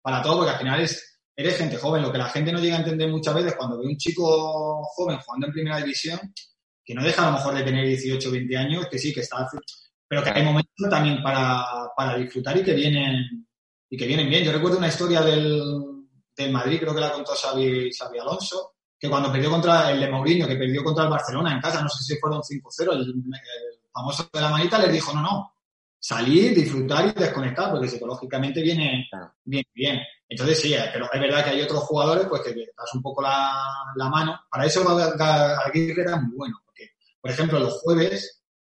para todo, porque al final es, eres gente joven. Lo que la gente no llega a entender muchas veces cuando ve un chico joven jugando en primera división, que no deja a lo mejor de tener 18 o 20 años, que sí, que está, pero que hay momentos también para, para disfrutar y que vienen, y que vienen bien. Yo recuerdo una historia del, del Madrid, creo que la contó Xavi, Xavi Alonso, que cuando perdió contra el de Mourinho, que perdió contra el Barcelona en casa, no sé si fueron 5-0, el, el famoso de la manita les dijo, no, no, salir, disfrutar y desconectar, porque psicológicamente viene bien, bien. Entonces sí, pero es verdad que hay otros jugadores pues que das un poco la, la mano. Para eso Aguirre era muy bueno, porque, por ejemplo, los jueves,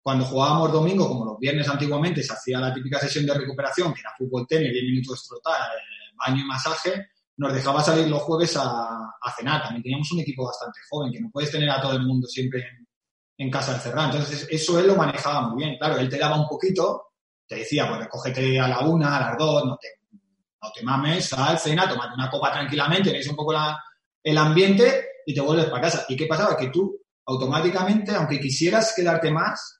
cuando jugábamos domingo, como los viernes antiguamente, se hacía la típica sesión de recuperación, que era fútbol tenis, 10 minutos trotar, eh, baño y masaje, nos dejaba salir los jueves a, a cenar. También teníamos un equipo bastante joven, que no puedes tener a todo el mundo siempre en, en casa encerrado. Entonces, eso él lo manejaba muy bien. Claro, él te daba un poquito, te decía, pues recógete a la una, a las dos, no te, no te mames, sal, cena, tómate una copa tranquilamente, ves un poco la, el ambiente y te vuelves para casa. ¿Y qué pasaba? Que tú automáticamente, aunque quisieras quedarte más,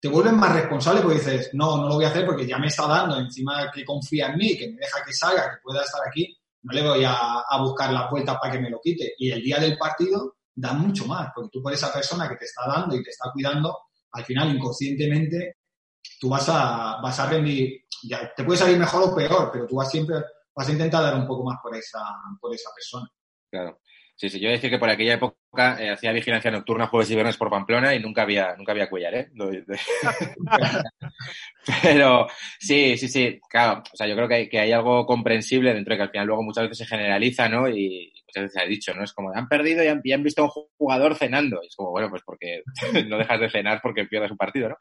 te vuelves más responsable porque dices, no, no lo voy a hacer porque ya me está dando, encima que confía en mí, que me deja que salga, que pueda estar aquí, no le voy a, buscar la vuelta para que me lo quite. Y el día del partido da mucho más, porque tú por esa persona que te está dando y te está cuidando, al final inconscientemente tú vas a, vas a rendir, ya, te puede salir mejor o peor, pero tú vas siempre, vas a intentar dar un poco más por esa, por esa persona. Claro. Sí, sí, yo voy a decir que por aquella época eh, hacía vigilancia nocturna jueves y viernes por Pamplona y nunca había, nunca había cuellar, ¿eh? Pero sí, sí, sí, claro, o sea, yo creo que hay, que hay algo comprensible dentro de que al final luego muchas veces se generaliza, ¿no? Y muchas veces se ha dicho, ¿no? Es como, han perdido y han, visto a un jugador cenando. Y es como, bueno, pues porque no dejas de cenar porque pierdas un partido, ¿no?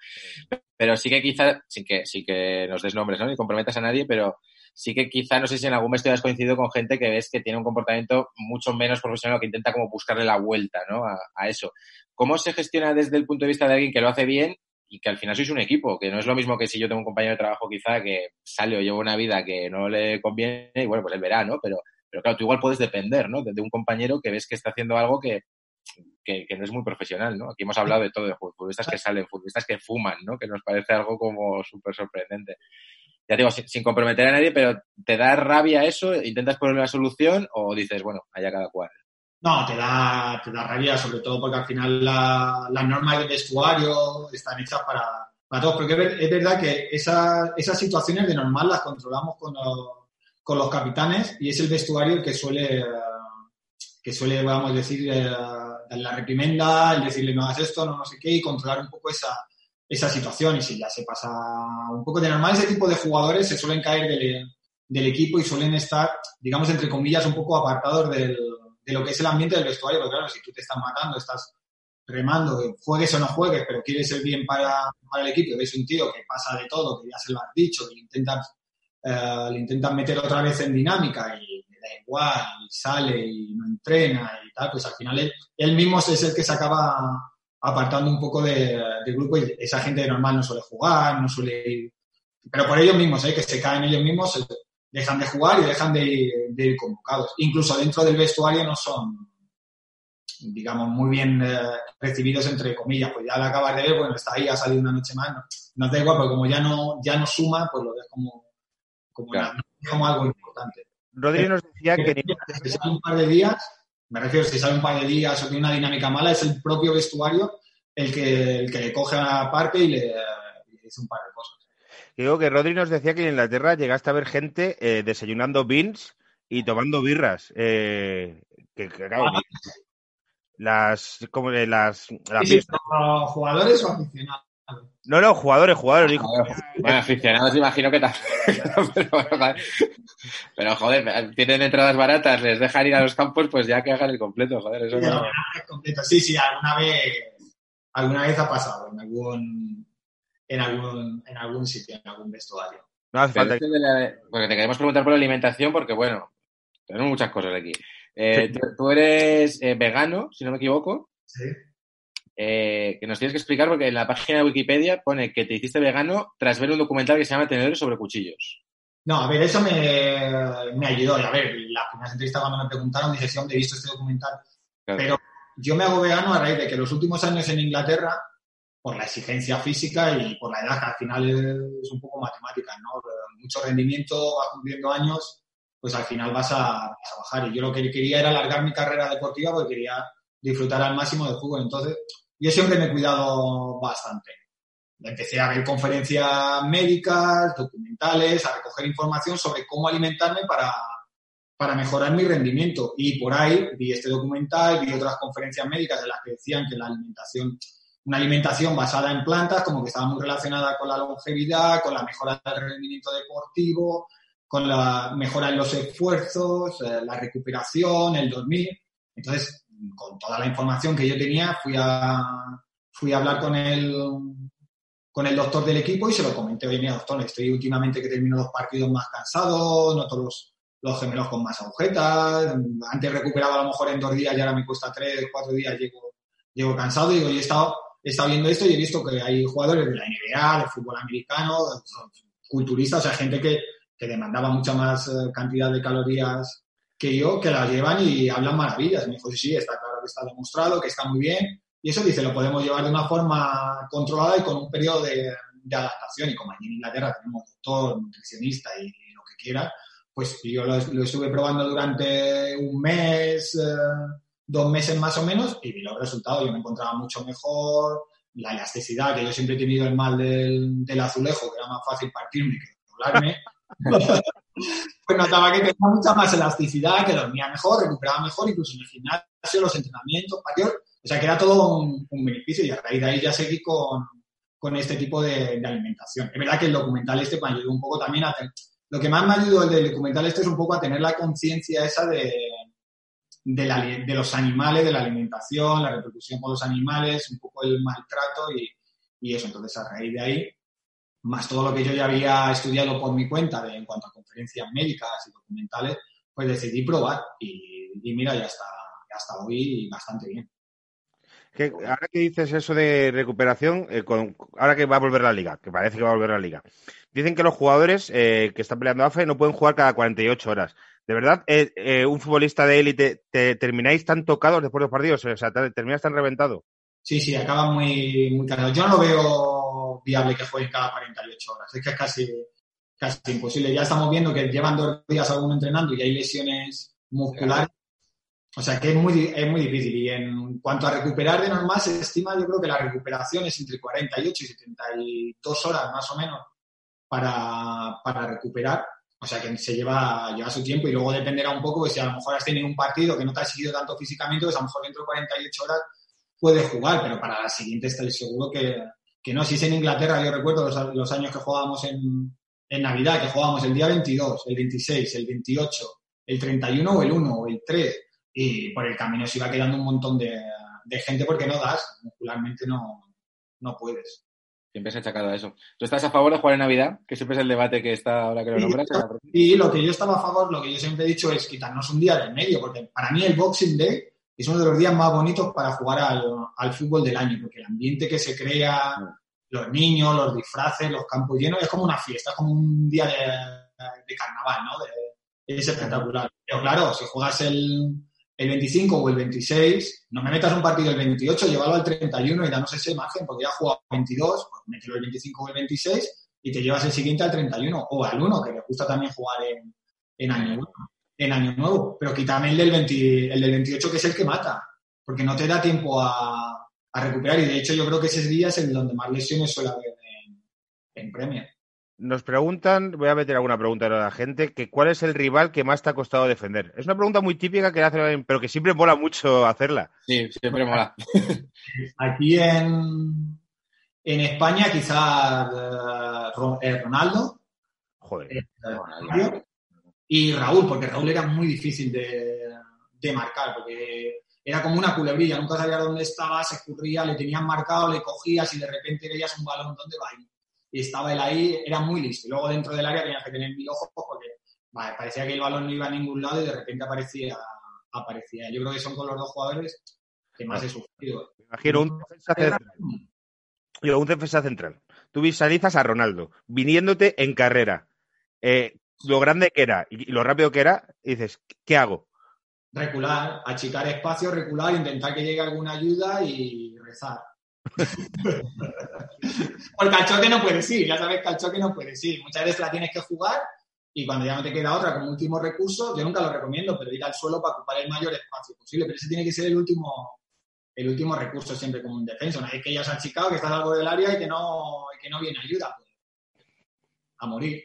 Pero sí que quizá, sin que, sin que nos des nombres, ¿no? Ni comprometas a nadie, pero sí que quizá, no sé si en algún momento has coincidido con gente que ves que tiene un comportamiento mucho menos profesional que intenta como buscarle la vuelta, ¿no? A, a, eso. ¿Cómo se gestiona desde el punto de vista de alguien que lo hace bien y que al final sois un equipo? Que no es lo mismo que si yo tengo un compañero de trabajo quizá que sale o lleva una vida que no le conviene y bueno, pues él verá, ¿no? Pero, pero claro, tú igual puedes depender, ¿no? De, de un compañero que ves que está haciendo algo que, que, que, no es muy profesional, ¿no? Aquí hemos hablado de todo, de futbolistas que salen, futbolistas que fuman, ¿no? Que nos parece algo como súper sorprendente ya digo, sin, comprometer a nadie, pero ¿te da rabia eso? ¿Intentas poner una solución o dices, bueno, allá cada cual? No, te da, te da rabia, sobre todo porque al final la, las normas del vestuario están hechas para, para todos. Porque es verdad que esa, esas situaciones de normal las controlamos con los, con los capitanes y es el vestuario el que suele, que suele, vamos a decir, la reprimenda, el decirle no hagas esto, no, no sé qué, y controlar un poco esa, esa situación. Y si ya se pasa un poco de normal, ese tipo de jugadores se suelen caer del, equipo y suelen estar, digamos, entre comillas, un poco apartados del, de lo que es el ambiente del vestuario, porque claro, si tú te estás matando, estás remando, juegues o no juegues, pero quieres el bien para, para el equipo, ves un tío que pasa de todo, que ya se lo has dicho, que le intentan, uh, le intentan meter otra vez en dinámica y da igual, y sale y no entrena y tal, pues al final él, él mismo es el que se acaba apartando un poco de, del grupo y esa gente de normal no suele jugar, no suele ir, pero por ellos mismos, ¿eh? que se caen ellos mismos, dejan de jugar y dejan de ir, de ir convocados. Incluso dentro del vestuario no son, digamos, muy bien eh, recibidos entre comillas, pues ya la acabas de ver, bueno, está ahí, ha salido una noche más, no, no da igual, porque como ya no, ya no suma, pues lo ves como, como, claro. una, como algo importante. Rodríguez nos decía que... que un par de días, me refiero, si sale un par de días o tiene una dinámica mala, es el propio vestuario el que, el que le coge a parte y le, le dice un par de cosas. Digo que Rodri nos decía que en Inglaterra llegaste a ver gente eh, desayunando beans y tomando birras. Eh, que, que claro, ah. las, como las, las sí, sí, jugadores o aficionados. No, no, jugadores, jugadores. Dijo. Bueno, aficionados imagino que también. pero, pero, joder, tienen entradas baratas, les dejan ir a los campos, pues ya que hagan el completo, joder. Eso sí, no... completo. sí, sí, alguna vez, alguna vez ha pasado en algún, en algún, en algún sitio, en algún vestuario. No hace falta. La, porque te queremos preguntar por la alimentación, porque bueno, tenemos muchas cosas aquí. Eh, sí. tú, tú, eres eh, vegano, si no me equivoco. Sí. Eh, que nos tienes que explicar porque en la página de Wikipedia pone que te hiciste vegano tras ver un documental que se llama Tenedores sobre cuchillos. No, a ver, eso me, me ayudó. A ver, las primeras entrevistas cuando me preguntaron dije, sí, hombre, he visto este documental. Claro. Pero yo me hago vegano a raíz de que los últimos años en Inglaterra, por la exigencia física y por la edad, que al final es un poco matemática, ¿no? Mucho rendimiento, va cumpliendo años, pues al final vas a, vas a bajar. Y yo lo que quería era alargar mi carrera deportiva porque quería disfrutar al máximo del fútbol. Entonces, yo siempre me he cuidado bastante. Empecé a ver conferencias médicas, documentales, a recoger información sobre cómo alimentarme para, para mejorar mi rendimiento. Y por ahí vi este documental, vi otras conferencias médicas en las que decían que la alimentación, una alimentación basada en plantas, como que estaba muy relacionada con la longevidad, con la mejora del rendimiento deportivo, con la mejora en los esfuerzos, eh, la recuperación, el dormir. Entonces, con toda la información que yo tenía, fui a, fui a hablar con el, con el doctor del equipo y se lo comenté, oye, mira, doctor, estoy últimamente que termino los partidos más cansado, noto los, los gemelos con más agujetas, antes recuperaba a lo mejor en dos días y ahora me cuesta tres, cuatro días, llego, llego cansado y digo, yo he estado, he estado viendo esto y he visto que hay jugadores de la NBA, de fútbol americano, culturistas, o sea, gente que, que demandaba mucha más cantidad de calorías que yo, que las llevan y hablan maravillas. Me dijo, sí, sí, está claro que está demostrado, que está muy bien. Y eso dice, lo podemos llevar de una forma controlada y con un periodo de, de adaptación. Y como aquí en Inglaterra tenemos doctor, nutricionista y, y lo que quiera, pues yo lo, lo, estuve probando durante un mes, eh, dos meses más o menos, y vi los resultados. Yo me encontraba mucho mejor. La elasticidad, que yo siempre he tenido el mal del, del azulejo, que era más fácil partirme que doblarme. pues notaba que tenía mucha más elasticidad, que dormía mejor, recuperaba mejor, incluso en el gimnasio, los entrenamientos, partidos. O sea, que era todo un, un beneficio y a raíz de ahí ya seguí con, con este tipo de, de, alimentación. Es verdad que el documental este me ayudó un poco también a... Lo que más me ayudó el del documental este es un poco a tener la conciencia esa de, de, la, de, los animales, de la alimentación, la repercusión con los animales, un poco el maltrato y, y, eso. Entonces, a raíz de ahí, más todo lo que yo ya había estudiado por mi cuenta de, en cuanto a conferencias médicas y documentales, pues decidí probar y, y mira, ya está, ya está hoy bastante bien. Que, ahora que dices eso de recuperación, eh, con, ahora que va a volver la liga, que parece que va a volver la liga, dicen que los jugadores eh, que están peleando AFE no pueden jugar cada 48 horas. ¿De verdad eh, un futbolista de élite te termináis tan tocados después de los partidos? O sea, te, terminas tan reventado. Sí, sí, acaba muy, muy cargado. Yo no lo veo viable que jueguen cada 48 horas. Es que es casi, casi imposible. Ya estamos viendo que llevan dos días alguno entrenando y hay lesiones musculares. O sea que es muy, es muy difícil. Y en cuanto a recuperar de normal, se estima, yo creo que la recuperación es entre 48 y 72 horas más o menos para, para recuperar. O sea que se lleva, lleva su tiempo y luego dependerá un poco de si a lo mejor has tenido un partido que no te ha seguido tanto físicamente, pues a lo mejor dentro de 48 horas puedes jugar, pero para la siguiente estoy seguro que, que no. Si es en Inglaterra, yo recuerdo los, los años que jugábamos en, en Navidad, que jugábamos el día 22, el 26, el 28, el 31 o el 1 o el 3 y por el camino se iba quedando un montón de, de gente porque no das, muscularmente no, no puedes. Siempre se ha achacado a eso. ¿Tú estás a favor de jugar en Navidad? Que siempre es el debate que está ahora que lo nombras. Y, y lo que yo estaba a favor, lo que yo siempre he dicho es quitarnos un día del medio, porque para mí el Boxing Day es uno de los días más bonitos para jugar al, al fútbol del año, porque el ambiente que se crea, los niños, los disfraces, los campos llenos, es como una fiesta, es como un día de, de carnaval, ¿no? De, es espectacular. Pero claro, si juegas el, el 25 o el 26, no me metas un partido el 28, llévalo al 31 y danos ese margen, porque ya has jugado 22, pues mételo el 25 o el 26 y te llevas el siguiente al 31 o al 1, que le gusta también jugar en, en, año, nuevo, en año nuevo. Pero quítame el del, 20, el del 28, que es el que mata, porque no te da tiempo a, a, recuperar. Y de hecho, yo creo que ese día es el donde más lesiones suele haber en, en Premier. Nos preguntan, voy a meter alguna pregunta a la gente, que cuál es el rival que más te ha costado defender. Es una pregunta muy típica que hace, pero que siempre mola mucho hacerla. Sí, siempre mola. Aquí en, en España quizás eh, Ronaldo. Joder. Eh, Ronaldo. Y Raúl, porque Raúl era muy difícil de, de, marcar, porque era como una culebrilla, nunca sabías dónde estaba, se escurría, le tenían marcado, le cogías y de repente veías un balón, ¿dónde va? y estaba él ahí, era muy listo. Y luego dentro del área tenías que tener mil ojos porque vale, parecía que el balón no iba a ningún lado y de repente aparecía. aparecía. Yo creo que son con los dos jugadores que más he sufrido. Me imagino un defensa central. Yo, un defensa central. Tú visualizas a Ronaldo viniéndote en carrera. Eh, lo grande que era y lo rápido que era, y dices, ¿qué hago? Recular, achicar espacio, recular, intentar que llegue alguna ayuda y rezar. Porque al choque no puedes ir, ya sabes que al choque no puedes ir. Muchas veces la tienes que jugar y cuando ya no te queda otra como último recurso, yo nunca lo recomiendo, pero ir al suelo para ocupar el mayor espacio posible. Pero ese tiene que ser el último, el último recurso siempre como un defensa. Una vez que ya se ha achicado, que está algo del área y que no, que no viene ayuda, pues, a morir.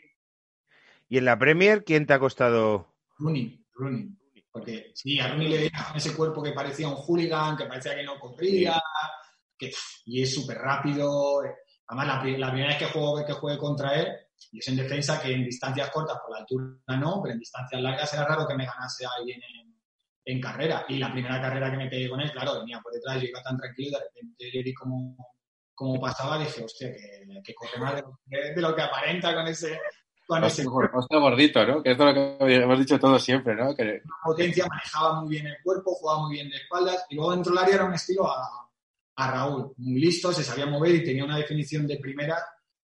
¿Y en la Premier quién te ha costado? Rooney, Rooney. Porque sí, a Rooney le con ese cuerpo que parecía un hooligan, que parecía que no corría. Y es súper rápido. Además, la, la, primera vez que juego que juegue contra él, y es en defensa que en distancias cortas por la altura no, pero en distancias largas era raro que me ganase alguien en, en carrera. Y la primera carrera que me pegué con él, claro, venía por detrás, yo iba tan tranquilo de repente le vi como, como pasaba, dije, hostia, que, que corre más de lo que aparenta con ese, con ese cuerpo. Hostia, gordito, ¿no? Que esto es lo que hemos dicho todos siempre, ¿no? Que... La potencia, manejaba muy bien el cuerpo, jugaba muy bien de espaldas y luego dentro del área era un estilo a, a Raúl, muy listo, se sabía mover y tenía una definición de primera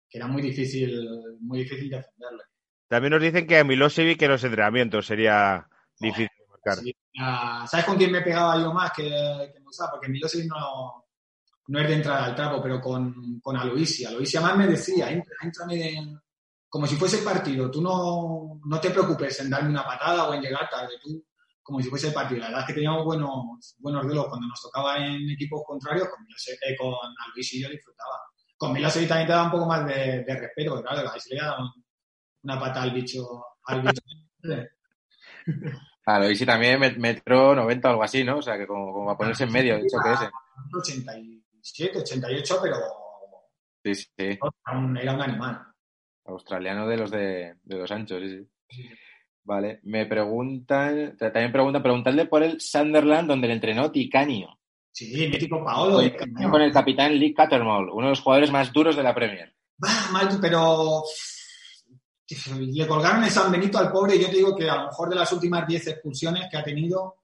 que era muy difícil, muy difícil defenderle. También nos dicen que a Milosevic en los entrenamientos sería difícil oh, marcar. Sí. ¿Sabes con quién me pegaba yo más que, que Musa? Porque Milosevic no, no es de entrar al trapo, pero con, con Aloisia. Aloisia más me decía, entra, entrame en, como si fuese partido. Tú no, no te preocupes en darme una patada o en llegar tarde. Tú como si fuese el partido. La verdad es que teníamos buenos, buenos duelos cuando nos tocaba en equipos contrarios, con, eh, con Alvis y yo disfrutaba. Con Milosevic también te da un poco más de, de respeto, porque claro, le da una pata al bicho, al bicho Claro, y si también met- metro 90 o algo así, ¿no? O sea, que como, como a ponerse en medio, de hecho que ese. 87, 88, pero Sí, sí, sí. era un, era un animal. Australiano de los de, de los anchos, sí, sí. Vale, me preguntan, ta- también preguntan, preguntadle por el Sunderland donde le entrenó Ticanio. Sí, mítico Paolo. Cañón. Con el capitán Lee Cattermole, uno de los jugadores más duros de la Premier. Bah, mal, pero le colgaron el San Benito al pobre y yo te digo que a lo mejor de las últimas 10 expulsiones que ha tenido,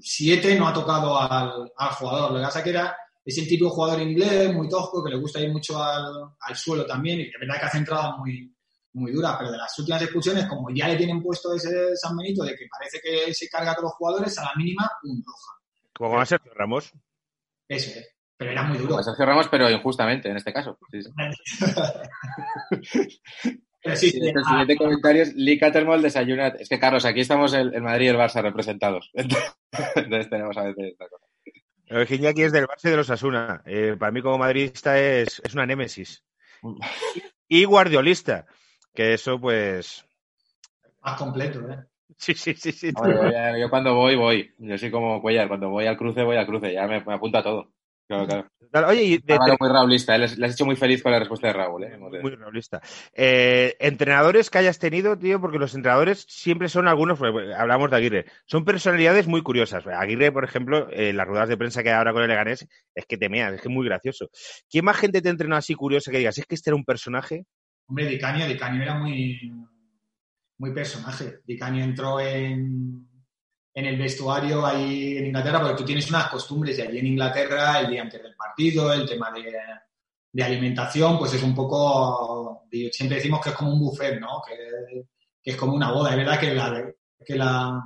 7 no ha tocado al, al jugador. Lo que pasa es que era, es el típico jugador inglés, muy tosco, que le gusta ir mucho al, al suelo también y que es verdad que hace entradas muy, muy duras, pero de las últimas expulsiones, como ya le tienen puesto ese San Benito de que parece que se carga a todos los jugadores, a la mínima, un roja. Como con Sergio Ramos. Eso es. Pero era muy duro. A Sergio Ramos, pero injustamente en este caso. Sí, sí. Pero sí, Sí, sí, el ah, siguiente comentario es Lee Cattermole desayuna. Es que, Carlos, aquí estamos el, el Madrid y el Barça representados. Entonces tenemos a veces esta cosa. El Iñaki es del Barça y de los Asuna. Eh, para mí, como madridista, es, es una némesis. Y guardiolista. Que eso, pues. más completo, ¿eh? Sí, sí, sí, sí. Hombre, yo, ya- yo cuando voy, voy. Yo soy como Cuellar. Cuando voy al cruce, voy al cruce. Ya me, me apunto a todo. Claro, claro. Claro, Oye, y de, muy raulista. ¿eh? Les has hecho muy feliz con la respuesta de Raúl. ¿eh? Muy realista. Eh, entrenadores que hayas tenido, tío, porque los entrenadores siempre son algunos, pues, hablamos de Aguirre, son personalidades muy curiosas. Aguirre, por ejemplo, eh, las ruedas de prensa que hay ahora con el Leganés, es que te meas, es que es muy gracioso. ¿Quién más gente te entrenó así curiosa que digas, es que este era un personaje? Hombre, Di Canio, Di Canio era muy, muy personaje. Di Canio entró en, en el vestuario ahí en Inglaterra, porque tú tienes unas costumbres y allí en Inglaterra, el día antes del partido, el tema de, de alimentación, pues es un poco, siempre decimos que es como un buffet, ¿no? Que, que es como una boda. Es verdad que la, que la,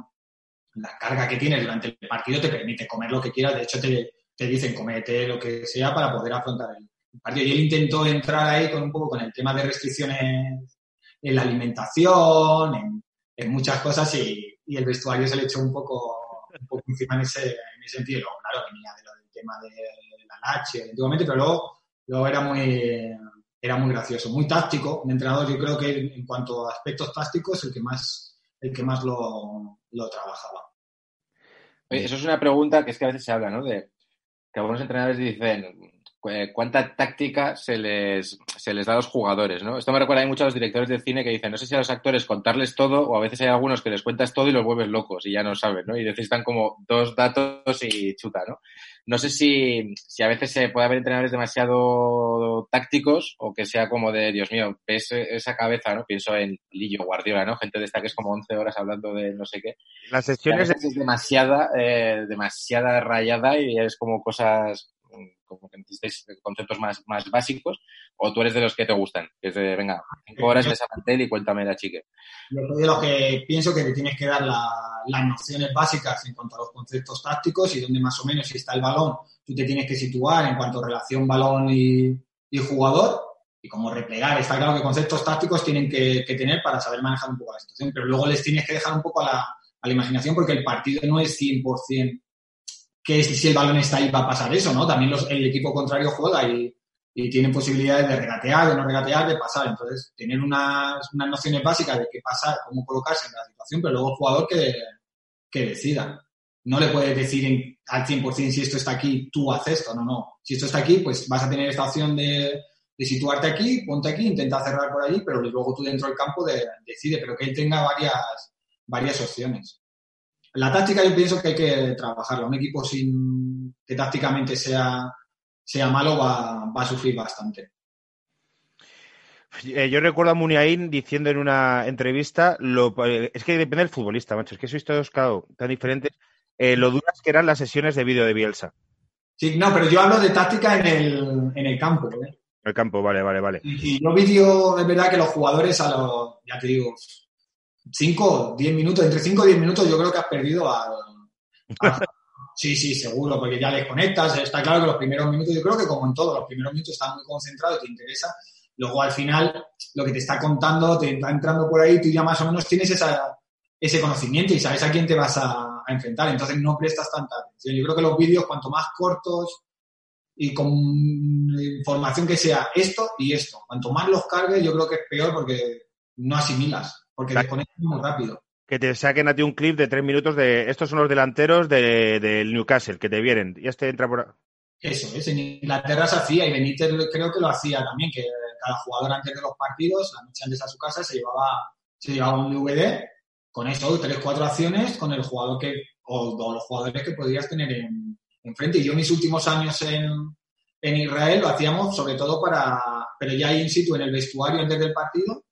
la carga que tienes durante el partido te permite comer lo que quieras. De hecho, te, te dicen comete lo que sea para poder afrontar el partido. Y él intentó entrar ahí con un poco con el tema de restricciones en la alimentación, en, en muchas cosas y, y, el vestuario se le echó un poco, un poco encima en ese, en ese sentido. Luego, claro, venía de lo del tema de la Nache antiguamente, pero luego, luego era muy era muy gracioso, muy táctico. Un entrenador, yo creo que en cuanto a aspectos tácticos, el que más, el que más lo, lo trabajaba. Eso es una pregunta que es que a veces se habla, ¿no? De que algunos entrenadores dicen cuánta táctica se les, se les da a los jugadores, ¿no? Esto me recuerda mucho a los directores de cine que dicen, no sé si a los actores contarles todo o a veces hay algunos que les cuentas todo y los vuelves locos y ya no saben, ¿no? Y necesitan como dos datos y chuta, ¿no? No sé si, si a veces se puede haber entrenadores demasiado tácticos o que sea como de, Dios mío, ves esa cabeza, ¿no? Pienso en Lillo, Guardiola, ¿no? Gente de esta que es como 11 horas hablando de no sé qué. Las sesiones es demasiada, eh, demasiada rayada y es como cosas necesitáis conceptos más, más básicos, o tú eres de los que te gustan, que es de, venga, cinco horas de esa mantel y cuéntame la chique. Yo soy de los que pienso que te tienes que dar la, las nociones básicas en cuanto a los conceptos tácticos y donde más o menos si está el balón, tú te tienes que situar en cuanto a relación balón y, y jugador, y como replegar. Está claro que conceptos tácticos tienen que, que, tener para saber manejar un poco la situación, pero luego les tienes que dejar un poco a la, a la imaginación porque el partido no es 100% que si el balón está ahí va a pasar eso, ¿no? También los, el equipo contrario juega y, y tiene posibilidades de regatear, de no regatear, de pasar. Entonces, tener unas, unas nociones básicas de qué pasar, cómo colocarse en la situación, pero luego el jugador que, que decida. No le puedes decir en, al 100% si esto está aquí, tú haces esto, no, no. Si esto está aquí, pues vas a tener esta opción de, de situarte aquí, ponte aquí, intenta cerrar por allí, pero luego tú dentro del campo de, decide, pero que él tenga varias, varias opciones. La táctica yo pienso que hay que trabajarla. Un equipo sin que tácticamente sea, sea malo va, va a sufrir bastante. Eh, yo recuerdo a Muniain diciendo en una entrevista, lo, eh, es que depende del futbolista, macho, es que sois todos claro, tan diferentes, eh, lo duras que eran las sesiones de vídeo de Bielsa. Sí, no, pero yo hablo de táctica en el, en el campo. ¿eh? El campo, vale, vale, vale. Y, y yo vídeo, es verdad que los jugadores a los, ya te digo, 5, 10 minutos, entre 5 y 10 minutos yo creo que has perdido al... A, sí, sí, seguro, porque ya les conectas, está claro que los primeros minutos, yo creo que como en todo, los primeros minutos están muy concentrados, te interesa, luego al final lo que te está contando, te está entrando por ahí, tú ya más o menos tienes esa, ese conocimiento y sabes a quién te vas a, a enfrentar, entonces no prestas tanta atención. Yo creo que los vídeos, cuanto más cortos y con información que sea esto y esto, cuanto más los cargues, yo creo que es peor porque no asimilas porque Claro. muy rápido. Que te saquen a ti un clip de tres minutos de estos son los delanteros de- del Newcastle, que te vienen. Y este entra por. Eso es, en Inglaterra se hacía y Benítez creo que lo hacía también, que cada jugador antes de los partidos, la noche antes a su casa, se llevaba, se llevaba un DVD con eso, tres, cuatro acciones con el jugador que, o, o los jugadores que podrías tener en, enfrente. Y yo mis últimos años en, en Israel lo hacíamos sobre todo para, pero ya in situ en el vestuario antes del partido,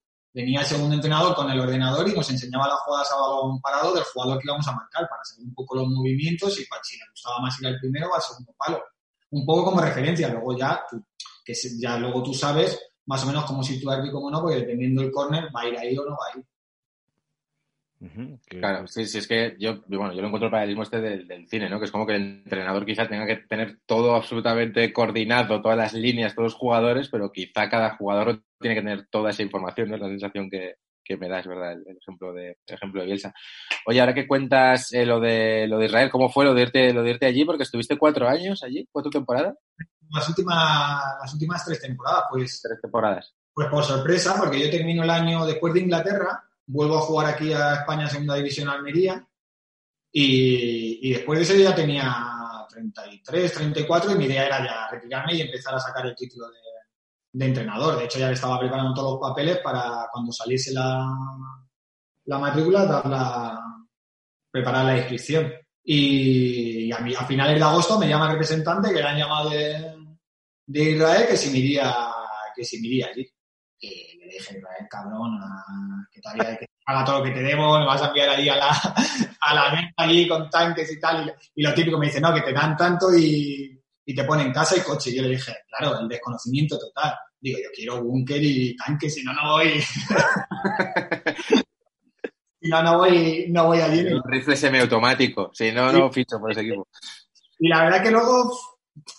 venía el segundo entrenador con el ordenador y nos enseñaba las jugadas a balón parado del jugador que íbamos a marcar para saber un poco los movimientos y para si le gustaba más ir al primero o al segundo palo un poco como referencia. Luego ya, tú, que se- ya luego tú sabes más o menos cómo situarte y cómo no, porque dependiendo del córner va a ir ahí o no va a ir. Claro, sí, sí, es que yo, bueno, yo lo encuentro el paralelismo este del, del cine, ¿no? Que es como que el entrenador quizá tenga que tener todo absolutamente coordinado, todas las líneas, todos los jugadores, pero quizá cada jugador tiene que tener toda esa información, ¿no? Es la sensación que, que me da, es verdad, el, el ejemplo de, el ejemplo de Bielsa. Oye, ahora que cuentas eh, lo de lo de Israel, ¿cómo fue lo de irte, lo de irte allí? Porque estuviste cuatro años allí, cuatro temporadas, Las últimas, las últimas tres temporadas, pues, tres temporadas. pues por sorpresa, porque yo termino el año después de Inglaterra, vuelvo a jugar aquí a España Segunda División Almería y, y después de yo ya tenía 33, 34 y mi idea era ya retirarme y empezar a sacar el título de, de entrenador. De hecho, ya le estaba preparando todos los papeles para cuando saliese la, la matrícula, dar la, preparar la inscripción. Y a, mí, a finales de agosto me llama el representante que le han llamado de, de Israel que si me que si me allí. Y le dije, Israel, cabrón, que todavía haga todo lo que te debo, me vas a enviar allí a la, a la venta allí con tanques y tal. Y, y lo típico me dice, no, que te dan tanto y, y te ponen casa y coche. Y yo le dije, claro, el desconocimiento total. Digo, yo quiero búnker y tanques, si no, no voy. si no, no voy, no voy allí. Un rifle semiautomático, si no, no ficho por ese equipo. Y la verdad que luego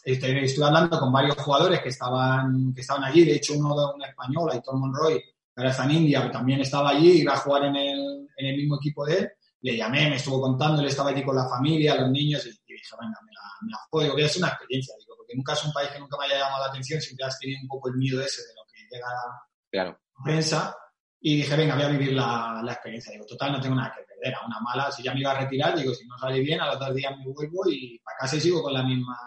este, estuve hablando con varios jugadores que estaban, que estaban allí. De hecho, uno de un español, Aitor Monroy, que ahora está en India, que también estaba allí, iba a jugar en el, en el mismo equipo de él. Le llamé, me estuvo contando, él estaba allí con la familia, los niños, y, dije, venga, me la, me la juego. Digo, que es una experiencia, digo, porque nunca es un país que nunca me haya llamado la atención, siempre has tenido un poco el miedo ese de lo que llega a la prensa. Y dije, venga, voy a vivir la, la experiencia. Digo, total, no tengo nada que perder. A una mala, si ya me iba a retirar, digo, si no sale bien, a los dos días me vuelvo y para casa y sigo con la misma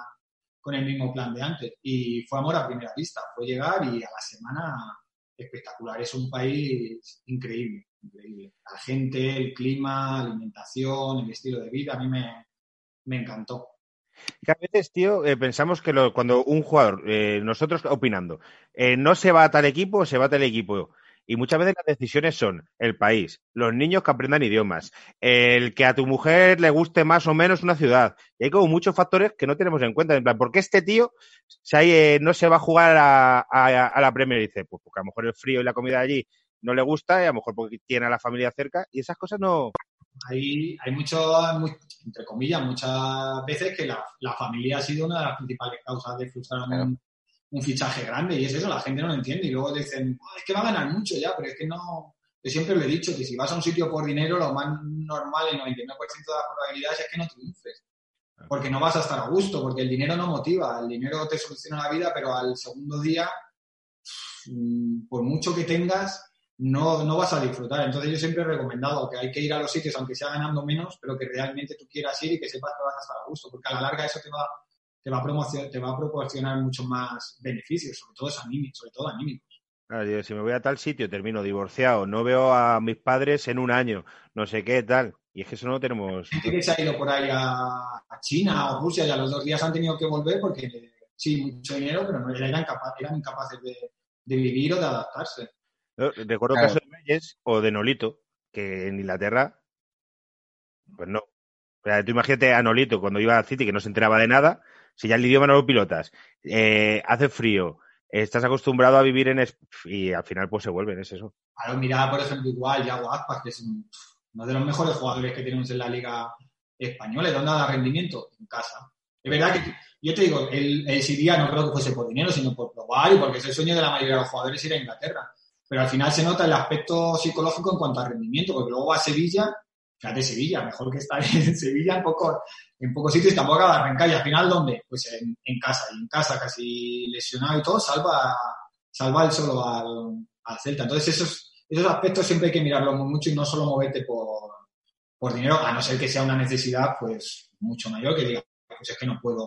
con el mismo plan de antes. Y fue amor a primera vista. Fue llegar y a la semana espectacular. Es un país increíble, increíble. La gente, el clima, la alimentación, el estilo de vida, a mí me, me encantó. Que a veces, tío, eh, pensamos que cuando un jugador, eh, nosotros opinando, eh, no se va a tal equipo, se va a tal equipo. Y muchas veces las decisiones son el país, los niños que aprendan idiomas, el que a tu mujer le guste más o menos una ciudad. Y hay como muchos factores que no tenemos en cuenta. En plan, ¿por qué este tío se ha- eh, no se va a jugar a, la Premier? Y dice, pues porque a lo mejor el frío y la comida allí no le gusta y a lo mejor porque tiene a la familia cerca y esas cosas no... Hay, hay mucho, entre comillas, muchas veces que la, la familia ha sido una de las principales causas de frustrar Claro. un, un fichaje grande. Y es eso, la gente no lo entiende. Y luego dicen, "Buah, es que va a ganar mucho ya, pero es que no, yo siempre lo he dicho, que si vas a un sitio por dinero, lo más normal, el 99% de las probabilidades es que no triunfes. Porque no vas a estar a gusto, porque el dinero no motiva, el dinero te soluciona la vida, pero al segundo día, por mucho que tengas, no, no vas a disfrutar. Entonces yo siempre he recomendado que hay que ir a los sitios, aunque sea ganando menos, pero que realmente tú quieras ir y que sepas que vas a estar a gusto, porque a la larga eso te va, te va, a, promocionar, te va a proporcionar muchos más beneficios, sobre todo, anímicos, sobre todo anímicos. Claro, yo, si me voy a tal sitio, termino divorciado, no veo a mis padres en un año, no sé qué, tal. Y es que eso no lo tenemos. gente que se ha ido por ahí a, a China o Rusia y a los dos días han tenido que volver porque sí, mucho dinero, pero no eran, eran incapaces de, de vivir o de adaptarse. Recuerdo Claro. caso de Reyes o de Nolito, que en Inglaterra, pues no. O sea, tú imagínate a Nolito cuando iba al City que no se enteraba de nada, si ya el idioma no lo pilotas, eh, hace frío, estás acostumbrado a vivir en... y al final pues se vuelven, es eso. Ahora mira, por ejemplo, igual Yago Aspas, que es un- uno de los mejores jugadores que tenemos en la liga española. ¿Y dónde da rendimiento? En casa. Es verdad que yo te digo, él, él se iría no creo que fuese por dinero, sino por probar y porque es el sueño de la mayoría de los jugadores ir a Inglaterra. Pero al final se nota el aspecto psicológico en cuanto a rendimiento, porque luego va a Sevilla, fíjate Sevilla, mejor que estar en Sevilla en poco, en pocos sitios, tampoco acaba arrancar. Y al final, ¿dónde? Pues en, casa. Y en casa, casi lesionado y todo, salva, salva el solo al, al Celta. Entonces, eso es, esos aspectos siempre hay que mirarlos mucho y no solo moverte por, por dinero, a no ser que sea una necesidad pues mucho mayor, que diga, pues es que no puedo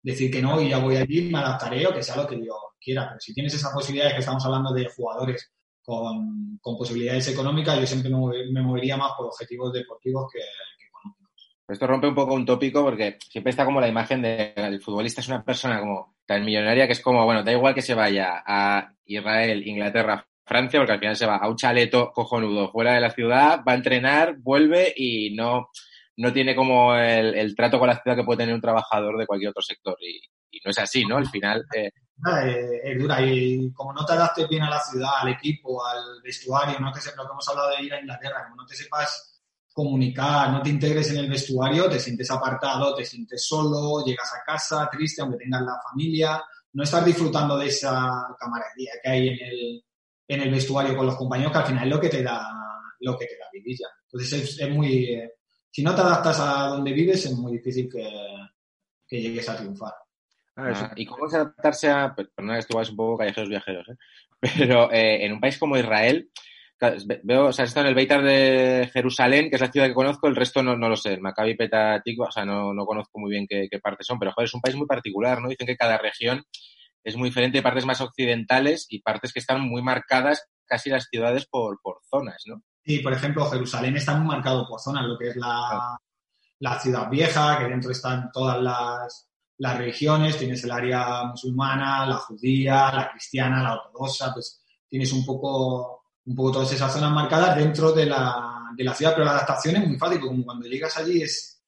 decir que no y ya voy allí, me adaptaré o que sea lo que yo quiera. Pero si tienes esa posibilidad, que estamos hablando de jugadores con, con posibilidades económicas, yo siempre me, mover- me movería más por objetivos deportivos que, que económicos. Esto rompe un poco un tópico porque siempre está como la imagen del futbolista es una persona como tan millonaria que es como, bueno, da igual que se vaya a Israel, Inglaterra, Francia, porque al final se va a un chaleto cojonudo fuera de la ciudad, va a entrenar, vuelve y no, no tiene como el, el trato con la ciudad que puede tener un trabajador de cualquier otro sector. Y, y no es así, ¿no? Al final, eh, eh, es dura y como no te adaptes bien a la ciudad, al equipo, al vestuario, no te sepas, lo que hemos hablado de ir a Inglaterra, como no te sepas comunicar, no te integres en el vestuario, te sientes apartado, te sientes solo, llegas a casa triste, aunque tengas la familia, no estás disfrutando de esa camaradería que hay en el, en el vestuario con los compañeros, que al final es lo que te da, lo que te da vivir ya. Entonces es, es muy, eh, si no te adaptas a donde vives, es muy difícil que, que llegues a triunfar. Ah, Ah, ¿Y cómo es adaptarse a, pues, perdona que esto igual es un poco callejeros viajeros, ¿eh? pero eh, en un país como Israel, veo, o sea, he estado en el Beitar de Jerusalén, que es la ciudad que conozco, el resto no, no lo sé, el Maccabi Petah Tikva, o sea, no, no conozco muy bien qué, qué partes son, pero joder, es un país muy particular, ¿no? Dicen que cada región es muy diferente, hay partes más occidentales y partes que están muy marcadas, casi las ciudades por, por zonas, ¿no? Y, por ejemplo, Jerusalén está muy marcado por zonas, lo que es la, la ciudad vieja, que dentro están todas las, las religiones, tienes el área musulmana, la judía, la cristiana, la ortodoxa, pues tienes un poco, un poco todas esas zonas marcadas dentro de la, de la ciudad, pero la adaptación es muy fácil, como cuando llegas allí es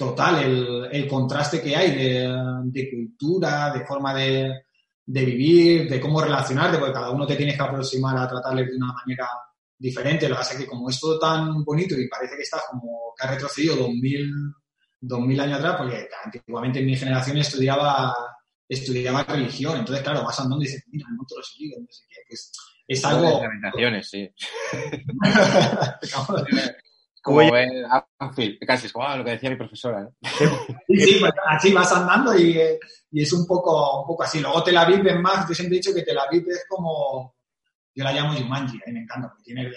total el, el contraste que hay de, cultura, de forma de, de vivir, de cómo relacionarte, porque cada uno te tienes que aproximar a tratarles de una manera diferente. Lo que pasa es que como es todo tan bonito y parece que estás como que has retrocedido 2000, 2000 años atrás, porque antiguamente en mi generación estudiaba, estudiaba religión. Entonces, claro, vas andando y dices, mira, no te lo seguido, no sé qué. Que es, es algo... Lamentaciones, sí. Como ver Anfield, casi es como ah, lo que decía mi profesora, ¿no? Sí, sí, pues así vas andando y, y es un poco, un poco así. Luego Tel Aviv es más, yo siempre he dicho que Tel Aviv es como, yo la llamo Jumanji, a mí me encanta, porque tiene de,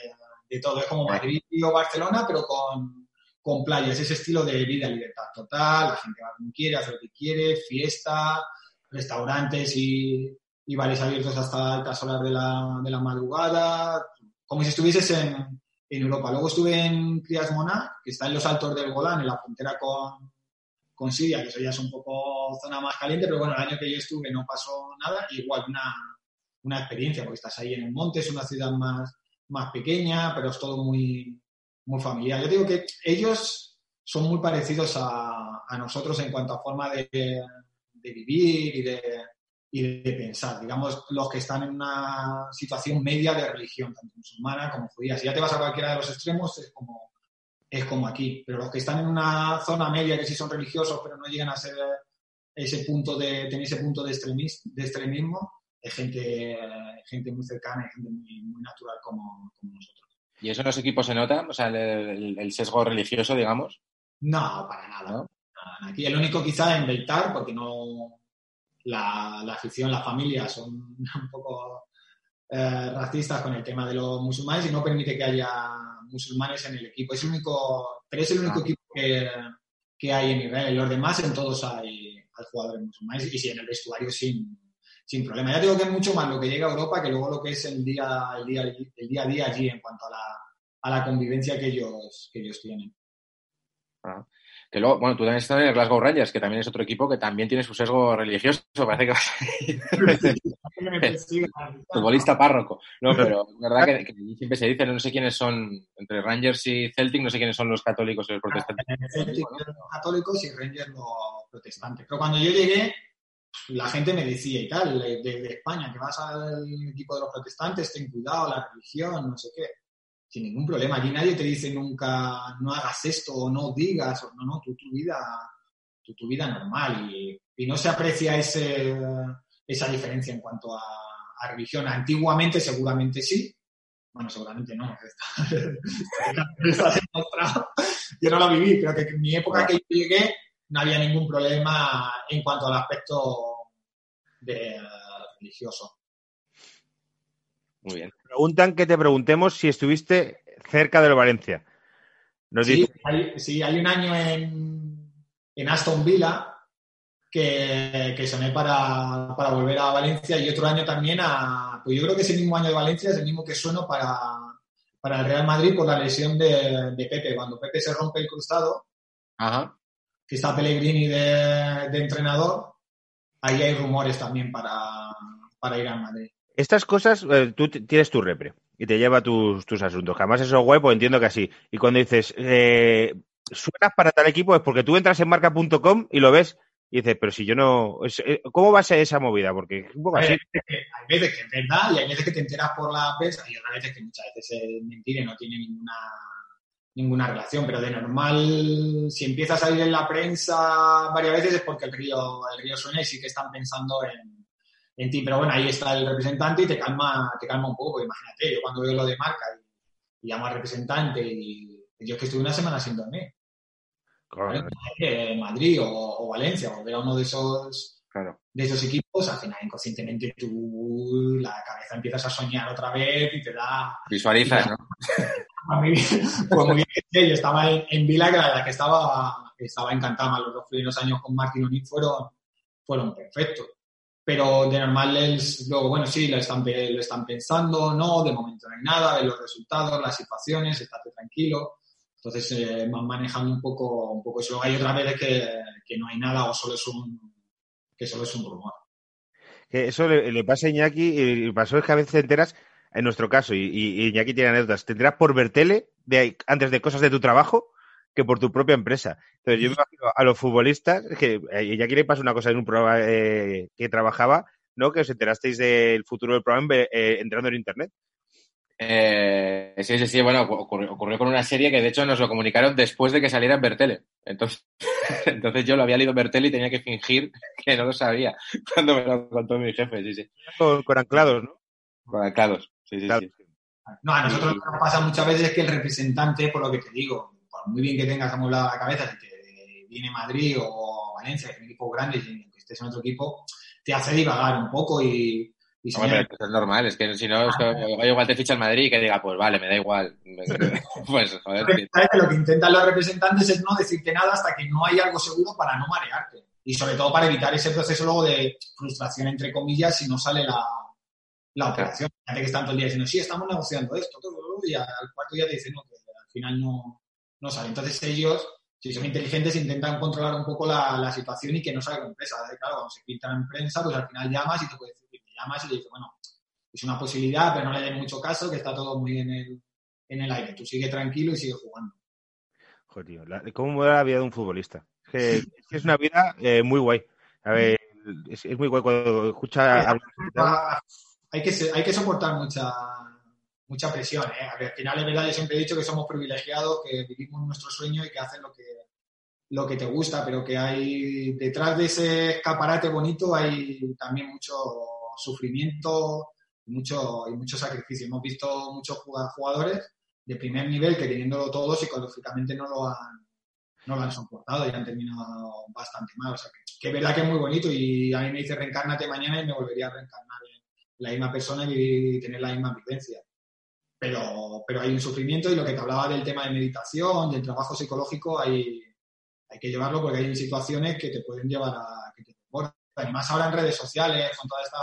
de todo, es como Madrid o Barcelona, pero con, con playas, ese estilo de vida, libertad total, la gente va como quiere, hace lo que quiere, fiesta, restaurantes y, y bares abiertos hasta altas horas de la, de la madrugada, como si estuvieses en, en Europa. Luego estuve en Crias Mona, que está en los altos del Golán, en la frontera con, con Siria, que eso ya es un poco zona más caliente, pero bueno, el año que yo estuve no pasó nada, igual una, una experiencia, porque estás ahí en el monte, es una ciudad más, más pequeña, pero es todo muy, muy familiar. Yo digo que ellos son muy parecidos a, a nosotros en cuanto a forma de, de vivir y de, y de pensar. Digamos, los que están en una situación media de religión, tanto musulmana como judía. Si ya te vas a cualquiera de los extremos, es como, es como aquí. Pero los que están en una zona media, que sí son religiosos, pero no llegan a ser ese punto de, tener ese punto de, extremis, de extremismo, es gente, gente muy cercana y gente muy, muy natural como, como nosotros. ¿Y eso en los equipos se nota? O sea, el, sesgo religioso, digamos. No, para nada. Aquí el único quizá en Beitar, porque no la, la afición, la familia son un poco eh, racistas con el tema de los musulmanes y no permite que haya musulmanes en el equipo. Es el único, pero es el único Ah. equipo que, que hay en Israel. Los demás en todos hay, hay jugadores musulmanes y sí, en el vestuario sin, sin problema. Ya digo que es mucho más lo que llega a Europa que luego lo que es el día, el día, el día a día allí en cuanto a la, a la convivencia que ellos, que ellos tienen. Ah. Que luego, bueno, tú también estás en el Glasgow Rangers, que también es otro equipo que también tiene su sesgo religioso. Parece que a futbolista párroco. No, pero es verdad que, que siempre se dice, no sé quiénes son, entre Rangers y Celtic, no sé quiénes son los católicos y los protestantes. Celtic los católicos y Rangers los protestantes. Pero cuando yo llegué, la gente me decía y tal, de, de España, que vas al equipo de los protestantes, ten cuidado, la religión, no sé qué. Sin ningún problema. Aquí nadie te dice nunca, no hagas esto o no digas, o no, no, tú tu vida, tu, tu vida normal. Y, y no se aprecia ese, esa diferencia en cuanto a, a religión. Antiguamente seguramente sí, bueno, seguramente no, está, demostrado. Yo no lo viví, pero que en mi época que llegué no había ningún problema en cuanto al aspecto de, uh, religioso. Muy bien. Preguntan que te preguntemos si estuviste cerca del Valencia. Nos Sí, dice- hay, sí, hay un año en, en Aston Villa que, que soné para, para volver a Valencia y otro año también a. Pues yo creo que ese mismo año de Valencia es el mismo que sueno para, para el Real Madrid por la lesión de, de Pepe. Cuando Pepe se rompe el cruzado, Ajá. Que está Pellegrini de, de entrenador, ahí hay rumores también para, para ir al Madrid. Estas cosas, eh, tú tienes tu repre y te lleva tus, tus asuntos. Jamás eso web, pues entiendo que así. Y cuando dices, eh, suenas para tal equipo, es porque tú entras en marca.com y lo ves y dices, pero si yo no. eh, ¿Cómo va a ser esa movida? Porque es un poco Hay así. veces, que, hay veces que es verdad y hay veces que te enteras por la prensa y otras veces que muchas veces es mentira y no tiene ninguna, ninguna relación. Pero de normal, si empiezas a ir en la prensa varias veces es porque el río, el río suena y sí que están pensando en, en ti. Pero bueno, ahí está el representante y te calma, te calma un poco. Imagínate, yo cuando veo lo de marca y, y llamo al representante y yo es que estuve una semana sin dormir. Eh, Madrid o, o Valencia, volver a uno de esos Claro. de esos equipos, al final inconscientemente tú la cabeza empiezas a soñar otra vez y te da Visualizas, ¿no? a mí, pues muy bien yo estaba en, en Vila, que la que estaba, estaba encantada, los dos primeros años con Martin O'Neill fueron, fueron perfectos. Pero de normal, luego, bueno, sí, lo están, lo están pensando, no, de momento no hay nada, ven los resultados, las situaciones, estate tranquilo. Entonces, eh, manejando un poco, un poco eso. Hay otras veces que, que no hay nada o solo es un, que solo es un rumor. Eso le, le pasa a Iñaki y pasó es que a veces te enteras, en nuestro caso, y, y Iñaki tiene anécdotas, te enteras por ver tele de, antes de cosas de tu trabajo que por tu propia empresa. Entonces yo me imagino a los futbolistas, que a Iñaki le pasa una cosa en un programa eh, que trabajaba, ¿no? Que os enterasteis del futuro del programa eh, entrando en internet. Eh, sí, sí, sí, bueno, ocurrió, ocurrió con una serie que de hecho nos lo comunicaron después de que saliera en Bertele. Entonces, entonces yo lo había leído en Bertele y tenía que fingir que no lo sabía cuando me lo contó mi jefe, sí, sí. Con, con anclados, ¿no? Con anclados, sí, sí, Claro. sí. No, a nosotros lo que nos pasa muchas veces es que el representante, por lo que te digo, por muy bien que tengas amueblada la cabeza, si te viene Madrid o Valencia, que son equipos grandes y que estés en otro equipo, te hace divagar un poco y, y pero eso es normal, es que si no, es que igual te ficha el Madrid y que diga, pues vale, me da igual. pues, joder, sí. ¿Sabes? Que lo que intentan los representantes es no decirte nada hasta que no hay algo seguro para no marearte. Y sobre todo para evitar ese proceso luego de frustración, entre comillas, si no sale la, la operación. Fíjate que están todo el día diciendo, sí, estamos negociando esto, todo, todo, y al cuarto día te dicen, no, que al final no, no sale. Entonces ellos, si son inteligentes, intentan controlar un poco la, la situación y que no salga en prensa. Claro, cuando se filtra en prensa, pues al final llamas y te puede decir, te llamas y le dices, bueno, es una posibilidad, pero no le den mucho caso, que está todo muy en el, en el aire. Tú sigue tranquilo y sigue jugando. Joder, tío, la- ¿cómo muere la vida de un futbolista? Es, que, es una vida eh, muy guay. A ver, es, es muy guay cuando escucha tal. Ah, hay que, hay que soportar mucha, mucha presión. ¿eh? Al final, es verdad, yo siempre he dicho que somos privilegiados, que vivimos nuestro sueño y que hacen lo que, lo que te gusta, pero que hay detrás de ese escaparate bonito hay también mucho sufrimiento y mucho, y mucho sacrificio. Hemos visto muchos juga- jugadores de primer nivel que teniéndolo todo psicológicamente no lo han, no lo han soportado y han terminado bastante mal. O sea, que es verdad que es muy bonito y a mí me dice reencárnate mañana y me volvería a reencarnar en la misma persona y vivir- y tener la misma vivencia. Pero, pero hay un sufrimiento y lo que te hablaba del tema de meditación, del trabajo psicológico, hay, hay que llevarlo porque hay situaciones que te pueden llevar a que te. Y más ahora en redes sociales, con todas estas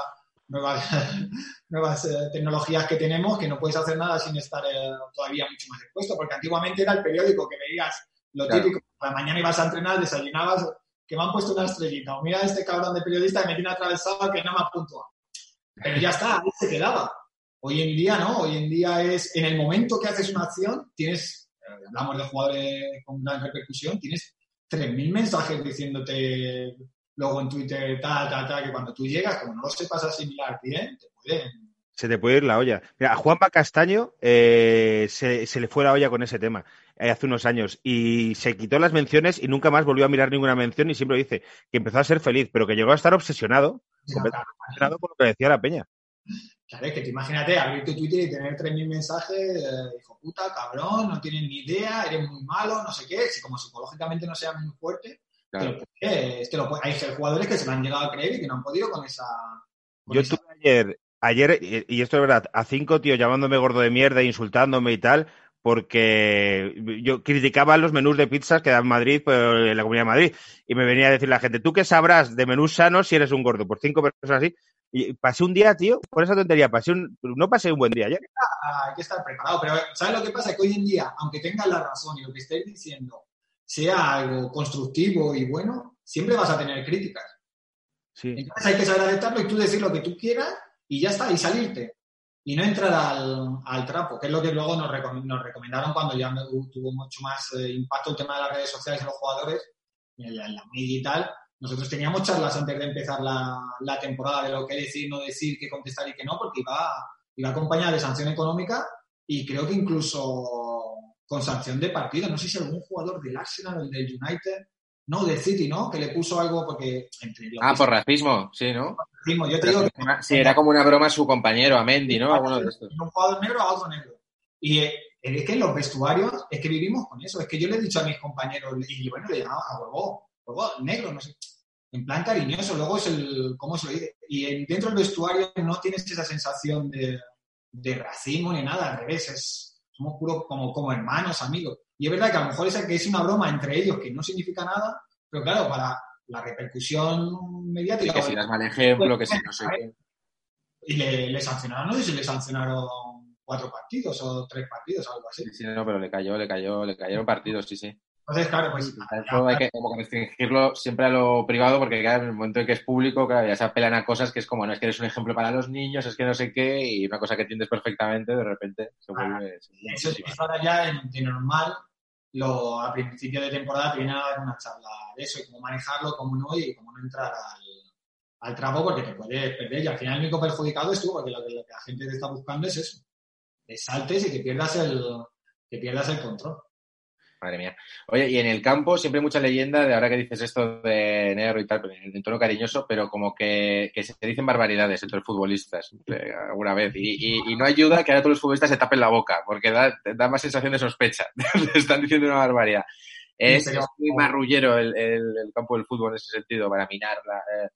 nuevas, nuevas eh, tecnologías que tenemos, que no puedes hacer nada sin estar eh, todavía mucho más expuesto, porque antiguamente era el periódico que veías lo Claro. típico, a la mañana ibas a entrenar, desayunabas, que me han puesto una estrellita, o mira a este cabrón de periodista que me tiene atravesado que no me ha puntuado. Pero ya está, ahí se quedaba. Hoy en día no, hoy en día es, en el momento que haces una acción, tienes, eh, hablamos de jugadores con gran repercusión, tienes 3.000 mensajes diciéndote luego en Twitter, ta, ta, ta, que cuando tú llegas, como no lo sepas asimilar bien, te pueden... Se te puede ir la olla. Mira, a Juanpa Castaño eh, se, se le fue la olla con ese tema eh, hace unos años y se quitó las menciones y nunca más volvió a mirar ninguna mención y siempre dice que empezó a ser feliz, pero que llegó a estar obsesionado, completamente obsesionado por lo que decía la peña. Claro, es que te imagínate abrir tu Twitter y tener 3.000 mensajes, eh, hijo puta, cabrón, no tienes ni idea, eres muy malo, no sé qué, si como psicológicamente no seas muy fuerte, Claro. te lo te lo hay jugadores que se lo han llegado a creer y que no han podido con esa... con Yo esa- tuve ayer ayer, y esto es verdad, a cinco tíos llamándome gordo de mierda, insultándome y tal, porque yo criticaba los menús de pizzas que da en Madrid, pero en la Comunidad de Madrid, y me venía a decir la gente, ¿tú qué sabrás de menús sanos si eres un gordo? Por cinco personas así. Y pasé un día, tío, por esa tontería, pasé un, no pasé un buen día ayer. Ah, hay que estar preparado. Pero ¿sabes lo que pasa? Que hoy en día, aunque tengas la razón y lo que estés diciendo sea algo constructivo y bueno, siempre vas a tener críticas. Sí. Entonces hay que saber aceptarlo y tú decir lo que tú quieras y ya está, y salirte. Y no entrar al, al trapo, que es lo que luego nos, recom- nos recomendaron cuando ya me- tuvo mucho más eh, impacto el tema de las redes sociales y los jugadores, en la, en la media y tal. Nosotros teníamos charlas antes de empezar la, la temporada de lo que decir, no decir, qué contestar y qué no, porque iba, iba acompañada de sanción económica y creo que incluso con sanción de partido. No sé si algún jugador del Arsenal o el del United, no, del City, ¿no? Que le puso algo porque entre Ah, por racismo, sí, ¿no? Decimos, yo te digo que Sí, era como una broma a su compañero, a Mendy, ¿no? Alguno de estos. un jugador negro a otro negro. Y eh, es que en los vestuarios es que vivimos con eso. Es que yo le he dicho a mis compañeros, y bueno, le llamaba a huevo, huevo, negro, no sé. En plan cariñoso, luego es el, ¿cómo se lo dice? Y en- dentro del vestuario no tienes esa sensación de, de racismo ni nada, al revés, es, somos puros como, como hermanos, amigos. Y es verdad que a lo mejor esa que es una broma entre ellos que no significa nada, pero claro, para la repercusión mediática. Que si das mal ejemplo, que si no sé qué. Y le, le sancionaron, no sé si le sancionaron cuatro partidos o tres partidos, algo así. Sí, sí, no, pero le cayó, le cayó, le cayeron partidos, sí, sí. Entonces, claro, pues Eso hay que como restringirlo siempre a lo privado porque claro, en el momento en que es público, claro, ya se apelan a cosas que es como, no, es que eres un ejemplo para los niños, es que no sé qué, y una cosa que entiendes perfectamente, de repente se vuelve... se vuelve eso, eso ahora ya de normal, lo, a principio de temporada te a dar una charla de eso y cómo manejarlo, cómo no y cómo no entrar al, al trapo porque te puedes perder. Y al final el único perjudicado es tú, porque lo lo que la gente te está buscando es eso. Que saltes y que pierdas el, que pierdas el control. Madre mía. Oye, y en el campo siempre hay mucha leyenda de ahora que dices esto de negro y tal, pero en tono cariñoso, pero como que, que se dicen barbaridades entre los futbolistas eh, alguna vez. Y, y- y no ayuda que ahora todos los futbolistas se tapen la boca, porque da, da más sensación de sospecha. Le están diciendo una barbaridad. Es, muy marrullero el, el- el campo del fútbol en ese sentido, para minar la, eh,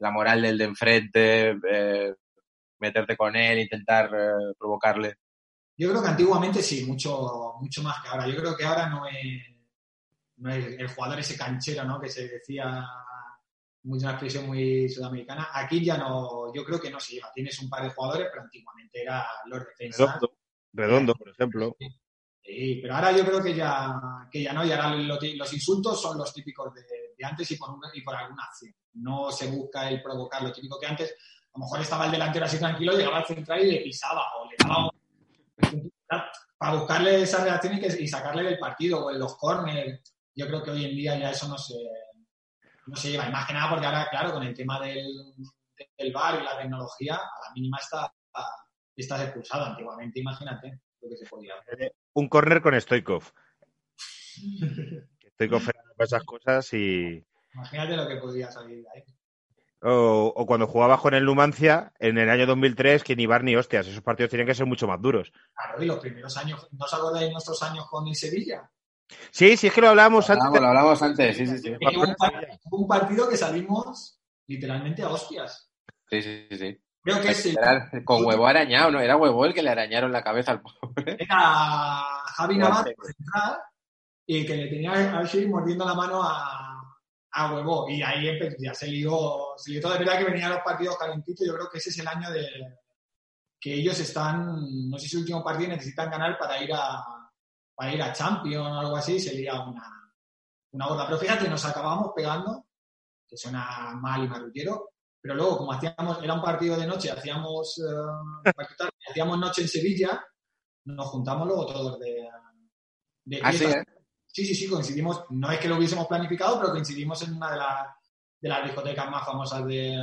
la moral del de enfrente, eh, meterte con él, intentar eh, provocarle. Yo creo que antiguamente sí, mucho, mucho más que ahora. Yo creo que ahora no es, no es el jugador ese canchero, ¿no? Que se decía una expresión muy sudamericana. Aquí ya no, yo creo que no se lleva. Tienes un par de jugadores, pero antiguamente era los defensas. Redondo, Redondo, por ejemplo. Sí, pero ahora yo creo que ya, que ya no, y ahora lo ti- los insultos son los típicos de, de antes y por, una- y por alguna acción. No se busca el provocar, lo típico que antes, a lo mejor estaba el delantero así tranquilo, llegaba al central y le pisaba o le daba un- para buscarle esa reacción y, sacarle del partido o en los corners. Yo creo que hoy en día ya eso no se, no se lleva. Y más que nada porque ahora, claro, con el tema del, del VAR y la tecnología, a la mínima está, estás expulsado. Antiguamente, imagínate lo que se podía hacer. Un córner con Stoikov. Stoikov era esas cosas y... Imagínate lo que podría salir de ahí. O, o cuando jugabas con el Numancia en el año 2003, que ni bar ni hostias. Esos partidos tenían que ser mucho más duros. Claro, y los primeros años, ¿no os acordáis de nuestros años con el Sevilla? Sí, sí, es que lo hablábamos Lo antes. hablamos, lo hablamos antes, sí, sí, sí. Un, par- hubo un partido que salimos literalmente a hostias. Sí, sí, sí, sí. Creo que es el- Era con huevo arañado, ¿no? Era huevo el que le arañaron la cabeza al pobre. era Javi Navarro central y que le tenía a Shiri mordiendo la mano a, a Huevo. Y ahí ya se lió, se lió todo. De verdad que venían los partidos calentitos. Yo creo que ese es el año de que ellos están, no sé si es el último partido, necesitan ganar para ir a para ir a Champions o algo así, se lía una, una gorda. Pero fíjate, nos acabamos pegando, que suena mal y marrullero, pero luego, como hacíamos, era un partido de noche, hacíamos, eh, hacíamos noche en Sevilla, nos juntamos luego todos de, de Ah, sí. ¿eh? Sí, sí, sí, coincidimos. No es que lo hubiésemos planificado, pero coincidimos en una de, las de las discotecas más famosas de,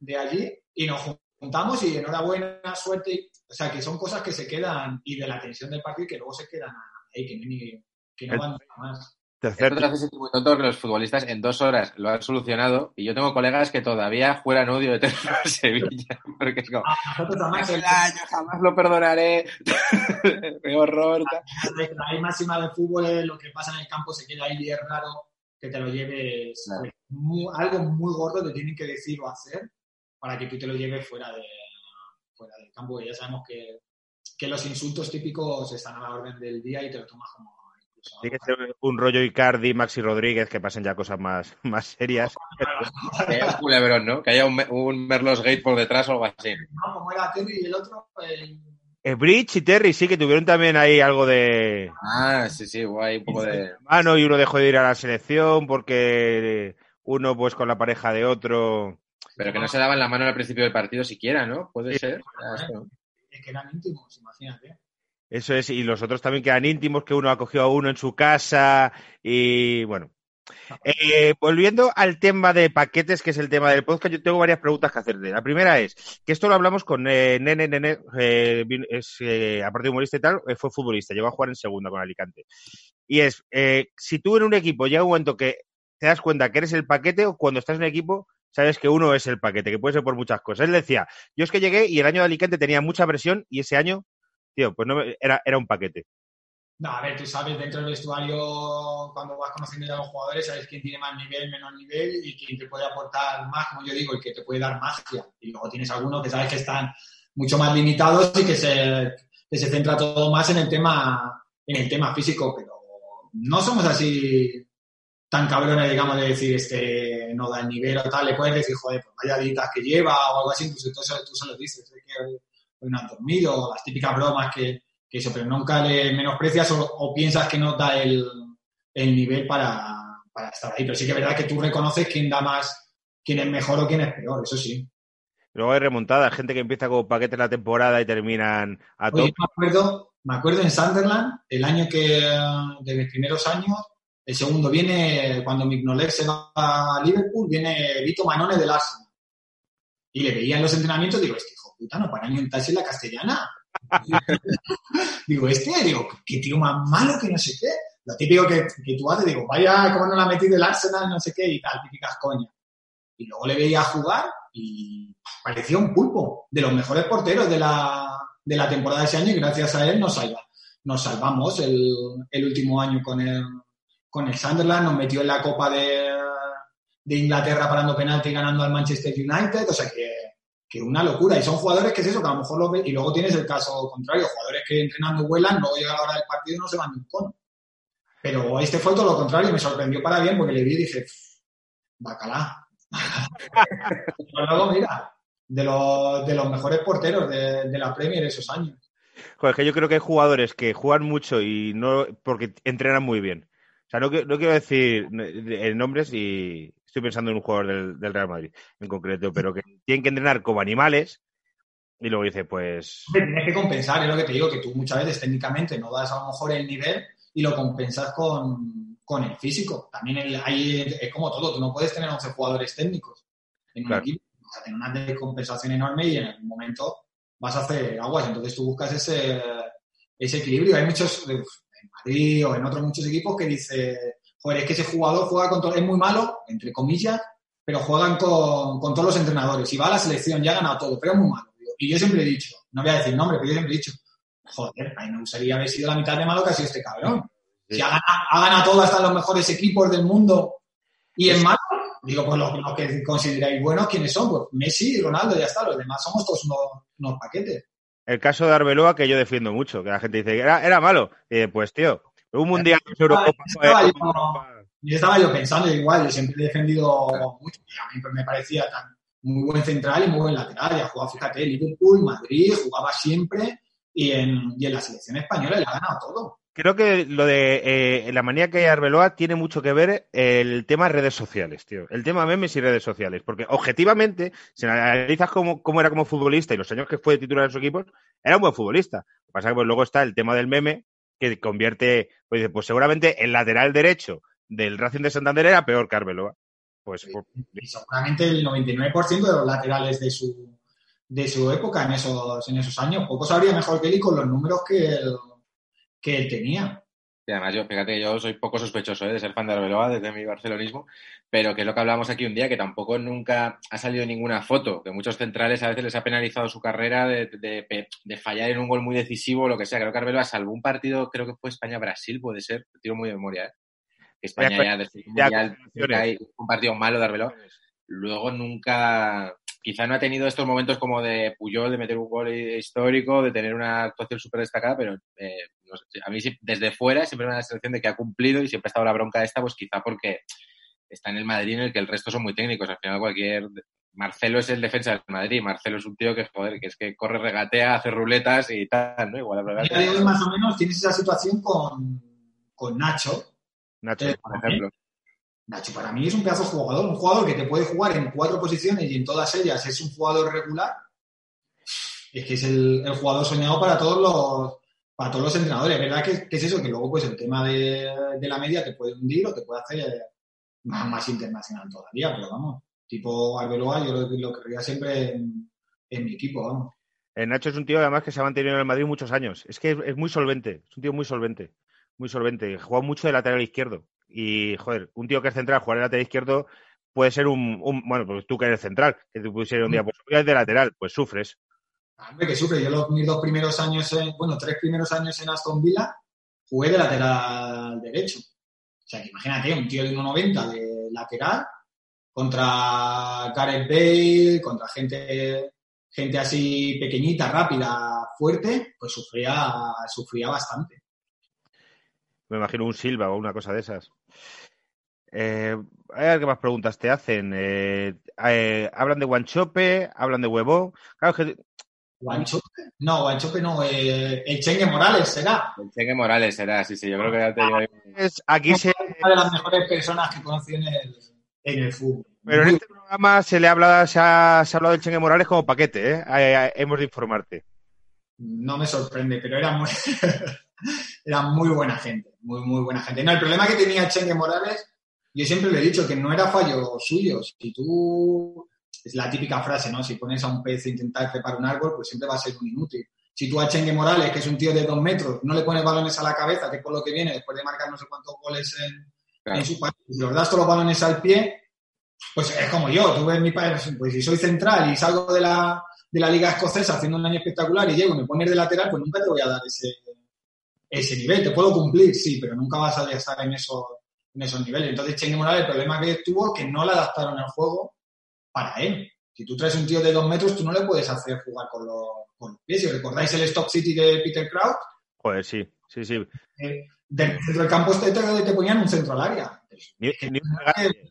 de allí y nos juntamos y enhorabuena, suerte. O sea, que son cosas que se quedan y de la tensión del partido y que luego se quedan ahí, que no, que no van nada más. Tercer, hace sentir muy tonto que los futbolistas en dos horas lo han solucionado y yo tengo colegas que todavía juegan odio de a Sevilla porque es como, el- "Ah, yo jamás lo perdonaré, qué horror. tal". la ley máxima del fútbol es lo que pasa en el campo se queda ahí y es raro que te lo lleves. Claro. pues, muy- algo muy gordo te tienen que decir o hacer para que tú te lo lleves fuera de, fuera del campo, que ya sabemos que, que los insultos típicos están a la orden del día y te lo tomas como Tiene que ser un rollo Icardi, Maxi Rodríguez, que pasen ya cosas más, más serias. Que haya un culebrón, ¿no? Que haya un, Me- un Merlos Gate por detrás o algo así. ¿no? Como era Terry y el otro, el- Eh, Bridge y Terry sí que tuvieron también ahí algo de Ah, sí, sí, guay, un poco de... mano y uno dejó de ir a la selección porque uno pues con la pareja de otro. Pero que no se daban la mano al principio del partido siquiera, ¿no? Puede Sí. ser. Ah, es que eran íntimos, imagínate. Eso es, y los otros también quedan íntimos, que uno ha cogido a uno en su casa y bueno. Eh, volviendo al tema de paquetes, que es el tema del podcast, yo tengo varias preguntas que hacerte. La primera es, que esto lo hablamos con eh, Nene, Nene, eh, es, eh, aparte de humorista y tal, fue futbolista, llegó a jugar en segunda con Alicante. Y es, si tú en un equipo llega un momento que te das cuenta que eres el paquete o cuando estás en un equipo sabes que uno es el paquete, que puede ser por muchas cosas. Él decía, yo es que llegué y el año de Alicante tenía mucha presión y ese año, tío, pues no era, era un paquete. No, a ver, tú sabes dentro del vestuario, cuando vas conociendo a los jugadores, sabes quién tiene más nivel, menos nivel y quién te puede aportar más, como yo digo, y que te puede dar magia. Y luego tienes algunos que sabes que están mucho más limitados y que se, se centra todo más en el tema, en el tema físico, pero no somos así tan cabrones, digamos, de decir este no da el nivel o tal, le puedes decir, joder, pues vaya que lleva o algo así, incluso tú, tú se lo dices, hoy, hoy no has dormido, o las típicas bromas que, que eso, pero nunca le menosprecias o, o piensas que no da el, el nivel para, para estar ahí. Pero sí que es verdad que tú reconoces quién da más, quién es mejor o quién es peor, eso sí. Luego hay remontadas, gente que empieza como paquete en la temporada y terminan a Oye, top. me acuerdo, me acuerdo en Sunderland, el año que, de mis primeros años, el segundo viene, cuando Mignolet se va a Liverpool, viene Vito Manone del Arsenal. Y le veía en los entrenamientos, digo, este puta no para ni un taxi en la castellana. digo, este, digo, qué tío más malo que no sé qué. Lo típico que, que tú haces, digo, vaya, cómo no la ha metido el Arsenal, no sé qué, y tal, típicas coñas. Y luego le veía jugar y parecía un pulpo, de los mejores porteros de la, de la temporada de ese año, y gracias a él nos, salva, nos salvamos el, el último año con el, con el Sunderland, nos metió en la Copa de, de Inglaterra parando penalti y ganando al Manchester United, o sea que, que una locura. Y son jugadores que es eso, que a lo mejor lo ves, y luego tienes el caso contrario, jugadores que entrenando vuelan, luego llega la hora del partido y no se van de un cono. Pero este fue todo lo contrario, me sorprendió para bien porque le vi y dije, "Pff, bacalá. Pero luego, mira, de los, de los mejores porteros de, de la Premier esos años. Joder, que yo creo que hay jugadores que juegan mucho y no porque entrenan muy bien. O sea, no, qui- no quiero decir eh, nombres y estoy pensando en un jugador del, del Real Madrid en concreto, pero que tienen que entrenar como animales y luego dice, pues Tienes que compensar, es lo que te digo, que tú muchas veces técnicamente no das a lo mejor el nivel y lo compensas con, con el físico. También el- hay, es como todo, tú no puedes tener 11 jugadores técnicos en un Claro. equipo. Vas a tener una descompensación enorme y en algún momento vas a hacer aguas. Entonces tú buscas ese, ese equilibrio. Hay muchos, en Madrid o en otros muchos equipos que dice, joder, es que ese jugador juega con todo, es muy malo, entre comillas, pero juegan con, con todos los entrenadores. Y va a la selección, ya ha ganado todo, pero es muy malo. Y yo siempre he dicho, no voy a decir nombre, pero yo siempre he dicho, joder, a mí me gustaría haber sido la mitad de malo que ha sido este cabrón. Si ha ganado, ha ganado todo hasta los mejores equipos del mundo y es malo, digo, pues los, los que consideráis buenos, ¿quiénes son? Pues Messi y Ronaldo, ya está, los demás somos todos unos, unos paquetes. el caso de Arbeloa que yo defiendo mucho, que la gente dice que era, era malo. Y dice, pues tío, un mundial, Estaba yo- estaba yo pensando igual, yo siempre he defendido mucho, y a mí me parecía tan muy buen central y muy buen lateral, ya jugaba, fíjate, Liverpool, Madrid, jugaba siempre y en, y en la selección española le ha ganado todo. Creo que lo de eh, la manía que hay Arbeloa tiene mucho que ver el tema redes sociales, tío. El tema memes y redes sociales. Porque objetivamente, si analizas cómo, cómo era como futbolista y los años que fue de titular en su equipo, era un buen futbolista. Lo que pasa es que pues, luego está el tema del meme, que convierte, pues, pues seguramente el lateral derecho del Racing de Santander era peor que Arbeloa. Pues, por- Y seguramente el 99% de los laterales de su, de su época en esos, en esos años, poco sabría mejor que él y con los números que él, que él tenía. Y además, yo, fíjate que yo soy poco sospechoso ¿eh? de ser fan de Arbeloa desde mi barcelonismo, pero que es lo que hablábamos aquí un día, que tampoco nunca ha salido ninguna foto, que muchos centrales a veces les ha penalizado su carrera de, de- de fallar en un gol muy decisivo o lo que sea. Creo que Arbeloa salvó un partido, creo que fue España-Brasil, puede ser, tiro muy de memoria, ¿eh? España ya desde ya, Mundial cae un partido malo de Arbeloa. Luego nunca, quizá no ha tenido estos momentos como de Puyol, de meter un gol histórico, de tener una actuación súper destacada, pero eh, a mí desde fuera siempre me da la sensación de que ha cumplido y siempre ha estado la bronca esta, pues quizá porque está en el Madrid en el que el resto son muy técnicos. Al final cualquier... Marcelo es el defensa del Madrid. Marcelo es un tío que, joder, que es que corre, regatea, hace ruletas y tal, ¿no? Igual la hoy, más o menos tienes esa situación con, con Nacho. Nacho, Eh, por ejemplo. Nacho para mí es un pedazo de jugador, un jugador que te puede jugar en cuatro posiciones y en todas ellas es un jugador regular. Es que es el, el jugador soñado para todos los para todos los entrenadores. ¿Verdad que, es eso? Que luego pues el tema de, la media te puede hundir o te puede hacer más, más internacional todavía, pero vamos, tipo Arbeloa yo lo, lo querría siempre en, mi equipo, vamos. Eh, Nacho es un tío además que se ha mantenido en el Madrid muchos años. Es que es, es muy solvente, es un tío muy solvente, muy solvente. Juega mucho de lateral izquierdo. Y, joder, un tío que es central, jugar de lateral izquierdo puede ser un, bueno, pues tú que eres central, que te pusiera un día, pues es de lateral, pues sufres. Hombre, que sufre. Yo los, mis dos primeros años, en, bueno, tres primeros años en Aston Villa, jugué de lateral derecho. O sea, imagínate, un tío de 1,90 de lateral contra Gareth Bale, contra gente, gente así pequeñita, rápida, fuerte, pues sufría, sufría bastante. Me imagino un Silva o una cosa de esas. Eh, hay qué más preguntas te hacen. Eh, eh, hablan de Guanchope, hablan de Huevo. Claro que Guanchope, no, Guanchope no, eh, el Chengue Morales será. El Cheque Morales será, sí, sí, yo creo que ya te es- aquí se, Una de las mejores personas que conocí en el, en el fútbol. pero en Muy- este programa se le habla, se ha, se ha hablado del Chengue Morales como paquete, ¿eh? Hemos de informarte. no me sorprende, pero era muy, era muy buena gente, muy, muy buena gente. No, el problema que tenía Chengue Morales, yo siempre le he dicho que no era fallo suyo. Si tú, es la típica frase, ¿no? Si pones a un pez a intentar trepar un árbol, pues siempre va a ser un inútil. Si tú a Chengue Morales, que es un tío de dos metros, no le pones balones a la cabeza, que es por lo que viene, después de marcar no sé cuántos goles en, Claro. en su país, y los das todos los balones al pie, pues es como yo, tú ves mi país, pues si soy central y salgo de la, de la liga escocesa haciendo un año espectacular y llego y me pones de lateral, pues nunca te voy a dar ese, ese nivel. Te puedo cumplir, sí, pero nunca vas a estar en, esos en esos niveles. Entonces, Chengue Morales, el problema que tuvo que no le adaptaron el juego para él. Si tú traes un tío de dos metros, tú no le puedes hacer jugar con los, con los pies. Si recordáis el Stock City de Peter Crouch, Joder, sí, sí, sí. eh, del centro del campo te, te, te ponían un centro al área. Ni, ni un regate.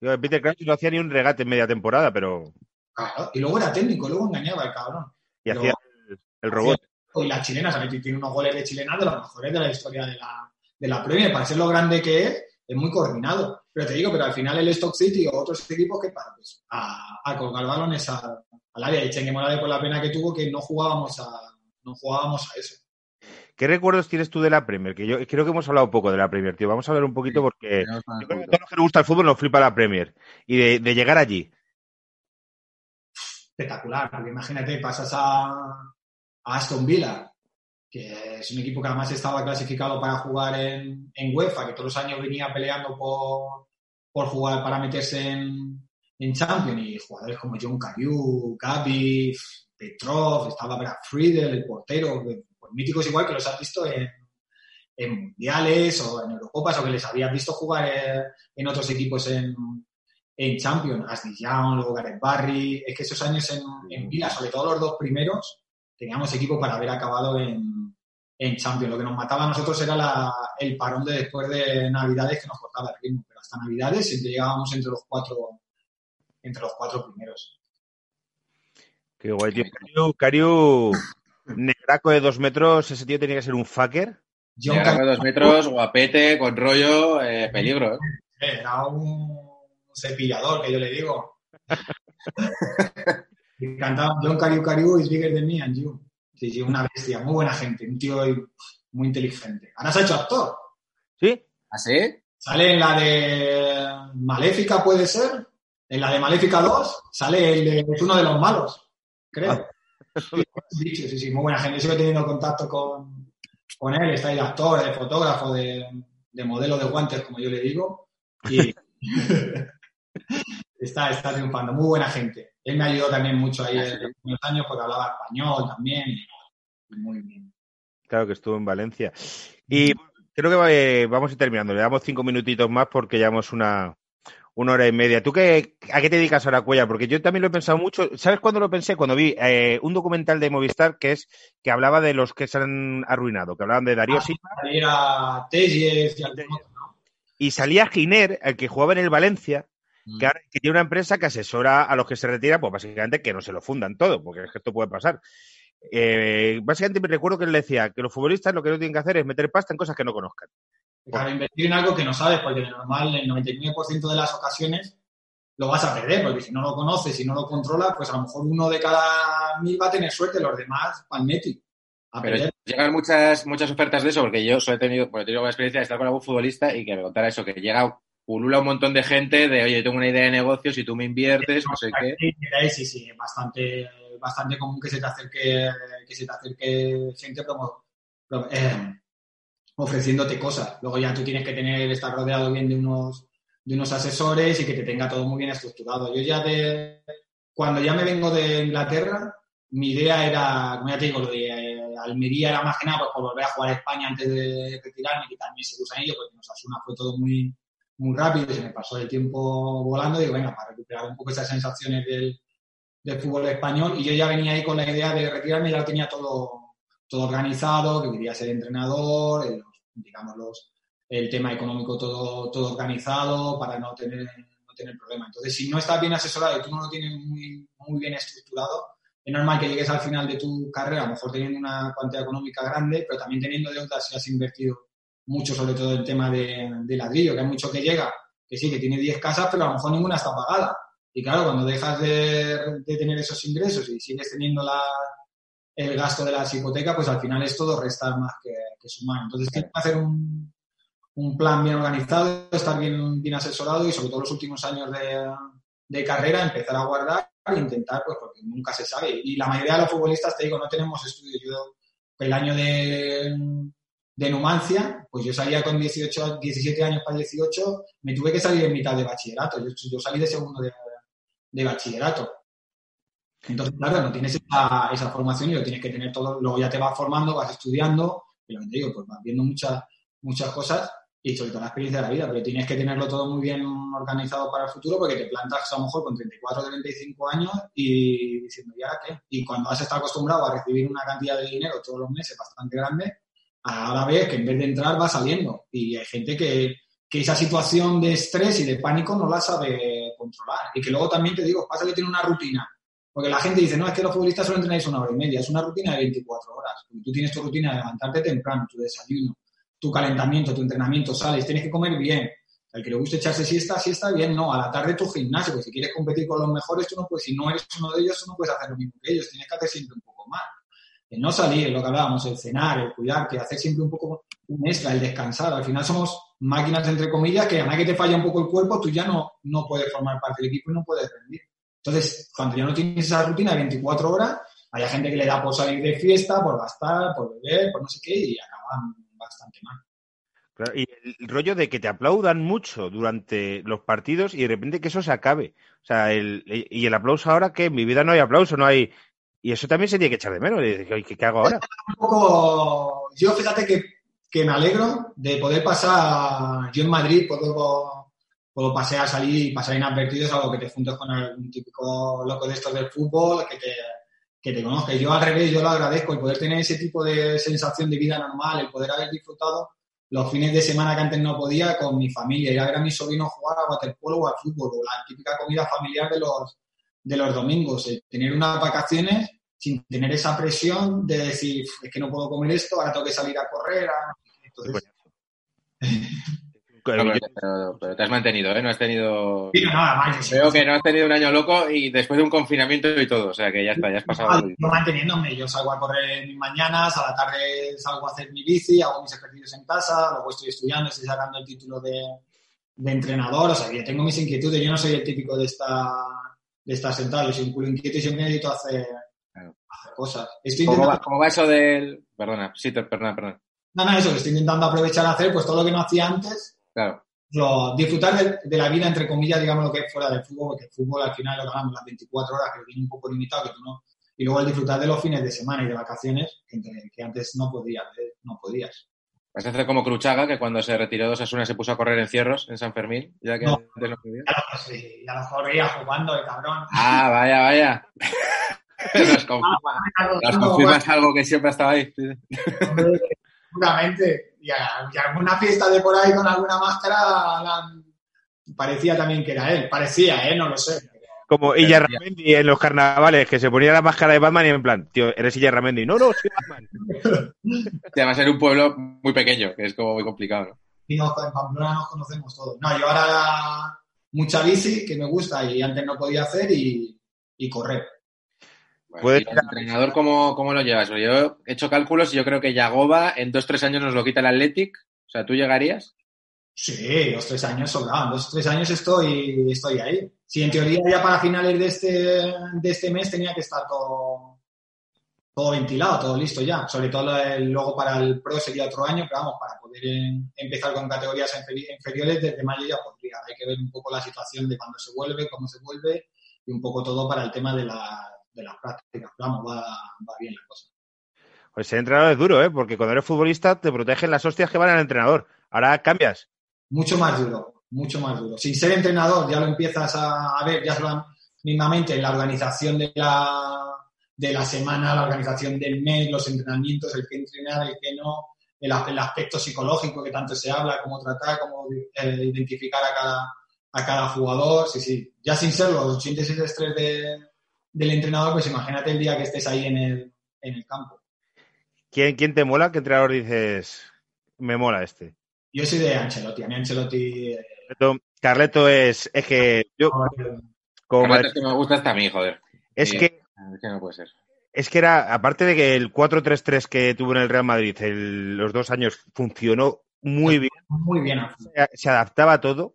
Yo, Peter Crouch no hacía ni un regate en media temporada, pero. Claro, y luego era técnico, luego engañaba el cabrón. Y hacía el, el robot. Y la chilena, ¿sabes? Tiene unos goles de chilena de los mejores de la historia de la, de la Premier. Para ser lo grande que es, es muy coordinado. Pero te digo, pero al final el Stock City o otros equipos que para pues, a, a colgar balones a- al área. Y Chengue Morales por la pena que tuvo que no jugábamos a, no jugábamos a eso. ¿Qué recuerdos tienes tú de la Premier? Que yo creo que hemos hablado poco de la Premier, tío. Vamos a hablar un poquito porque yo creo que a todos los que nos gusta el fútbol nos flipa la Premier. Y de, de llegar allí. espectacular, porque imagínate, pasas a, a Aston Villa, que es un equipo que además estaba clasificado para jugar en, en UEFA, que todos los años venía peleando por, por jugar para meterse en, en Champions, y jugadores como John Carew, Gabi, Petrov, estaba Brad Friedel, el portero, pues míticos igual que los has visto en, en mundiales o en Eurocopas o que les habías visto jugar eh, en otros equipos en, en Champions, Young, luego Gareth Barry, es que esos años en, en Vila, sobre todo los dos primeros, teníamos equipo para haber acabado en, en Champions. Lo que nos mataba a nosotros era la- el parón de después de Navidades que nos cortaba el ritmo, pero hasta Navidades siempre llegábamos entre los cuatro, entre los cuatro primeros. Qué guay, tío. Cariu, Cariu, negraco de dos metros, ese tío tenía que ser un fucker. Llegar a Car- dos metros, guapete, con rollo, eh, peligro. ¿eh? era un cepillador, que yo le digo. Cantaba John Cariu Cariu is bigger than me and you. Sí, sí, una bestia, muy buena gente, un tío muy inteligente. Ahora se ha hecho actor. ¿Sí? ¿Ah, sí? Sale en la de Maléfica, puede ser. En la de Maléfica 2 sale el de, es uno de los malos, creo. Sí, sí, sí, muy buena gente. Yo sigo teniendo contacto con, con él. Está ahí de actor, de fotógrafo, de, de modelo de guantes, como yo le digo. Y está, está triunfando. Muy buena gente. Él me ayudó también mucho ahí en los años porque hablaba español también. y muy bien. Claro que estuvo en Valencia. Y creo que va- eh, vamos a ir terminando. Le damos cinco minutitos más porque llevamos una, una hora y media. ¿Tú qué, a qué te dedicas ahora, Cuella? Porque yo también lo he pensado mucho. ¿Sabes cuándo lo pensé? Cuando vi eh, un documental de Movistar que es que hablaba de los que se han arruinado, que hablaban de Darío Ah, Silva Era Telles y y salía Giner, el que jugaba en el Valencia. Que, ahora- que tiene una empresa que asesora a los que se retiran, pues básicamente que no se lo fundan todo, porque es que esto puede pasar. Eh, básicamente me recuerdo que él decía que los futbolistas lo que no tienen que hacer es meter pasta en cosas que no conozcan. Claro, invertir en algo que no sabes, porque de normal, el 99% de las ocasiones lo vas a perder, porque si no lo conoces, si no lo controlas, pues a lo mejor uno de cada mil va a tener suerte, los demás. A Pero perder. llegan muchas, muchas ofertas de eso, porque yo solo he tenido, bueno, he tenido la experiencia de estar con algún futbolista y que me contara eso, que llega, pulula un montón de gente de, oye, tengo una idea de negocio, si tú me inviertes, no sé qué. Sí, sí, bastante, bastante común que se te acerque, que se te acerque gente como, eh, ofreciéndote cosas. Luego ya tú tienes que tener, estar rodeado bien de unos, de unos asesores y que te tenga todo muy bien estructurado. Yo ya de, cuando ya me vengo de Inglaterra, mi idea era, como ya te digo, lo de eh, Almería era más que nada pues, por volver a jugar a España antes de retirarme, que también se usa ello, porque nos Asuna fue todo muy, muy rápido se me pasó el tiempo volando. Digo, venga, para recuperar un poco esas sensaciones del, del fútbol español. Y yo ya venía ahí con la idea de retirarme, ya lo tenía todo, todo organizado, que quería ser entrenador, el, digamos, los, el tema económico todo, todo organizado para no tener, no tener problema. Entonces, si no estás bien asesorado y tú no lo tienes muy, muy bien estructurado, es normal que llegues al final de tu carrera, a lo mejor teniendo una cuantía económica grande, pero también teniendo deudas si has invertido mucho, sobre todo el tema de, ladrillo, que hay mucho que llega, que sí, que tiene 10 casas, pero a lo mejor ninguna está pagada. Y claro, cuando dejas de, tener esos ingresos y sigues teniendo la, el gasto de las hipotecas, pues al final es todo restar más que, que sumar. Entonces tienes que hacer un, un plan bien organizado, estar bien, bien asesorado y sobre todo los últimos años de, de carrera empezar a guardar e intentar, pues porque nunca se sabe. Y la mayoría de los futbolistas, te digo, no tenemos estudios. Yo, el año de, de Numancia, pues yo salía con 18, 17 años para 18, me tuve que salir en mitad de bachillerato. Yo, salí de segundo de, de bachillerato. Entonces, claro, no tienes esa, esa, formación y lo tienes que tener todo, luego ya te vas formando, vas estudiando, y lo que te digo, pues vas viendo muchas, muchas cosas y sobre todo la experiencia de la vida, pero tienes que tenerlo todo muy bien organizado para el futuro porque te plantas a lo mejor con 34 o 35 años y diciendo, ¿ya qué? Y cuando has estado acostumbrado a recibir una cantidad de dinero todos los meses bastante grande, ahora ves que en vez de entrar va saliendo. Y hay gente que, que esa situación de estrés y de pánico no la sabe controlar. Y que luego también te digo, pasa que tiene una rutina. Porque la gente dice, no, es que los futbolistas solo entrenáis una hora y media, es una rutina de 24 horas. Porque tú tienes tu rutina de levantarte temprano, tu desayuno, tu calentamiento, tu entrenamiento, sales, tienes que comer bien. Al que le guste echarse siesta, siesta bien, no. A la tarde tu gimnasio, pues si quieres competir con los mejores, tú no puedes, si no eres uno de ellos, tú no puedes hacer lo mismo que ellos, tienes que hacer siempre un poco más. No salir, lo que hablábamos, el cenar, el cuidar, que hacer siempre un poco un extra, el descansar. Al final somos máquinas, entre comillas, que además que te falla un poco el cuerpo, tú ya no, no puedes formar parte del equipo y no puedes rendir. Entonces, cuando ya no tienes esa rutina de 24 horas, hay gente que le da por salir de fiesta, por gastar, por beber, por no sé qué, y acaban bastante mal. Claro, y el rollo de que te aplaudan mucho durante los partidos y de repente que eso se acabe. O sea, el, y el aplauso ahora que en mi vida no hay aplauso, no hay. Y eso también se tiene que echar de menos. ¿Qué, hago ahora? Un poco. Yo fíjate que, que me alegro de poder pasar. Yo en Madrid puedo, puedo pasear, salir y pasar inadvertido, algo que te juntes con algún típico loco de estos del fútbol, que te, que te conozca. Yo al revés, yo lo agradezco, el poder tener ese tipo de sensación de vida normal, el poder haber disfrutado los fines de semana que antes no podía con mi familia, ir a ver a mis sobrinos jugar a waterpolo o al fútbol, o la típica comida familiar de los, de los domingos, el tener unas vacaciones sin tener esa presión de decir, es que no puedo comer esto, ahora tengo que salir a correr. A... Entonces... No, pero, pero, pero, te has mantenido, ¿eh? No has tenido... Sí, no, nada más. Veo que no has tenido un año loco y después de un confinamiento y todo, o sea que ya está, ya has pasado... Yo manteniéndome, yo salgo a correr mis mañanas, a la tarde salgo a hacer mi bici, hago mis ejercicios en casa, luego estoy estudiando, estoy sacando el título de, de entrenador, o sea que yo tengo mis inquietudes, yo no soy el típico de esta de estar sentado, soy un culo inquieto y siempre necesito hacer, claro. hacer cosas. Estoy ¿Cómo, intentando... va, ¿Cómo, va, eso del...? Perdona, sí, perdona, perdona. No, no, eso, que estoy intentando aprovechar a hacer, pues todo lo que no hacía antes, claro. lo, disfrutar de, de, la vida, entre comillas, digamos, lo que es fuera del fútbol, porque el fútbol al final lo ganamos las 24 horas, que lo tiene un poco limitado, que tú no... Y luego el disfrutar de los fines de semana y de vacaciones, que, que antes no podías, no podías. Vas a hacer como Cruchaga, que cuando se retiró de Osasuna se puso a correr en cierros en San Fermín, ya que No. antes no podía. Ya lo, sí, ya lo corría jugando, el cabrón. Ah, vaya, vaya. Nos confirma, nos confirmas algo que siempre ha estado ahí. Hombre, Seguramente. Y, a- y alguna fiesta de por ahí con alguna máscara la- parecía también que era él. Parecía, ¿eh? No lo sé. Como Iyarramendi en los carnavales, que se ponía la máscara de Batman y en plan, tío, eres Iyarramendi. No, no, soy Batman. Y además en un pueblo muy pequeño, que es como muy complicado, ¿no? Y nos- en Pamplona nos conocemos todos. No, yo ahora mucha bici, que me gusta y antes no podía hacer, y, y correr. Bueno, el entrenador, ¿cómo, ¿cómo lo llevas? Yo he hecho cálculos y yo creo que Yagoba en dos tres años nos lo quita el Athletic. O sea, ¿tú llegarías? Sí, los tres años sobraban. Los tres años estoy, estoy ahí. Sí, en teoría ya para finales de este, de este mes tenía que estar todo, todo ventilado, todo listo ya. Sobre todo luego para el Pro sería otro año, pero vamos, para poder empezar con categorías inferi- inferiores desde mayo ya podría. Hay que ver un poco la situación de cuándo se vuelve, cómo se vuelve y un poco todo para el tema de, la, de las prácticas. Pero vamos, va, va bien la cosa. Pues ser entrenador es duro, ¿eh? Porque cuando eres futbolista te protegen las hostias que van al entrenador. Ahora cambias. Mucho más duro, mucho más duro. Sin ser entrenador ya lo empiezas a, ver, ya solo mismamente en la organización de la, de la semana, la organización del mes, los entrenamientos, el que entrenar, el que no, el, aspecto psicológico que tanto se habla, cómo tratar, cómo eh, identificar a cada, a cada jugador. Sí, sí, ya sin serlo, sientes ese estrés de- del entrenador, pues imagínate el día que estés ahí en el, en el campo. ¿Quién, ¿Quién te mola? ¿Qué entrenador dices? Me mola este. Yo soy de Ancelotti, a mí Ancelotti... eh, Carleto, es, es que yo, como Carleto es que me gusta hasta a mí, joder. es Sí. que Es que no puede ser. es que era, aparte de que el 4-3-3 que tuvo en el Real Madrid el- los dos años funcionó muy bien, muy bien. se, se adaptaba a todo.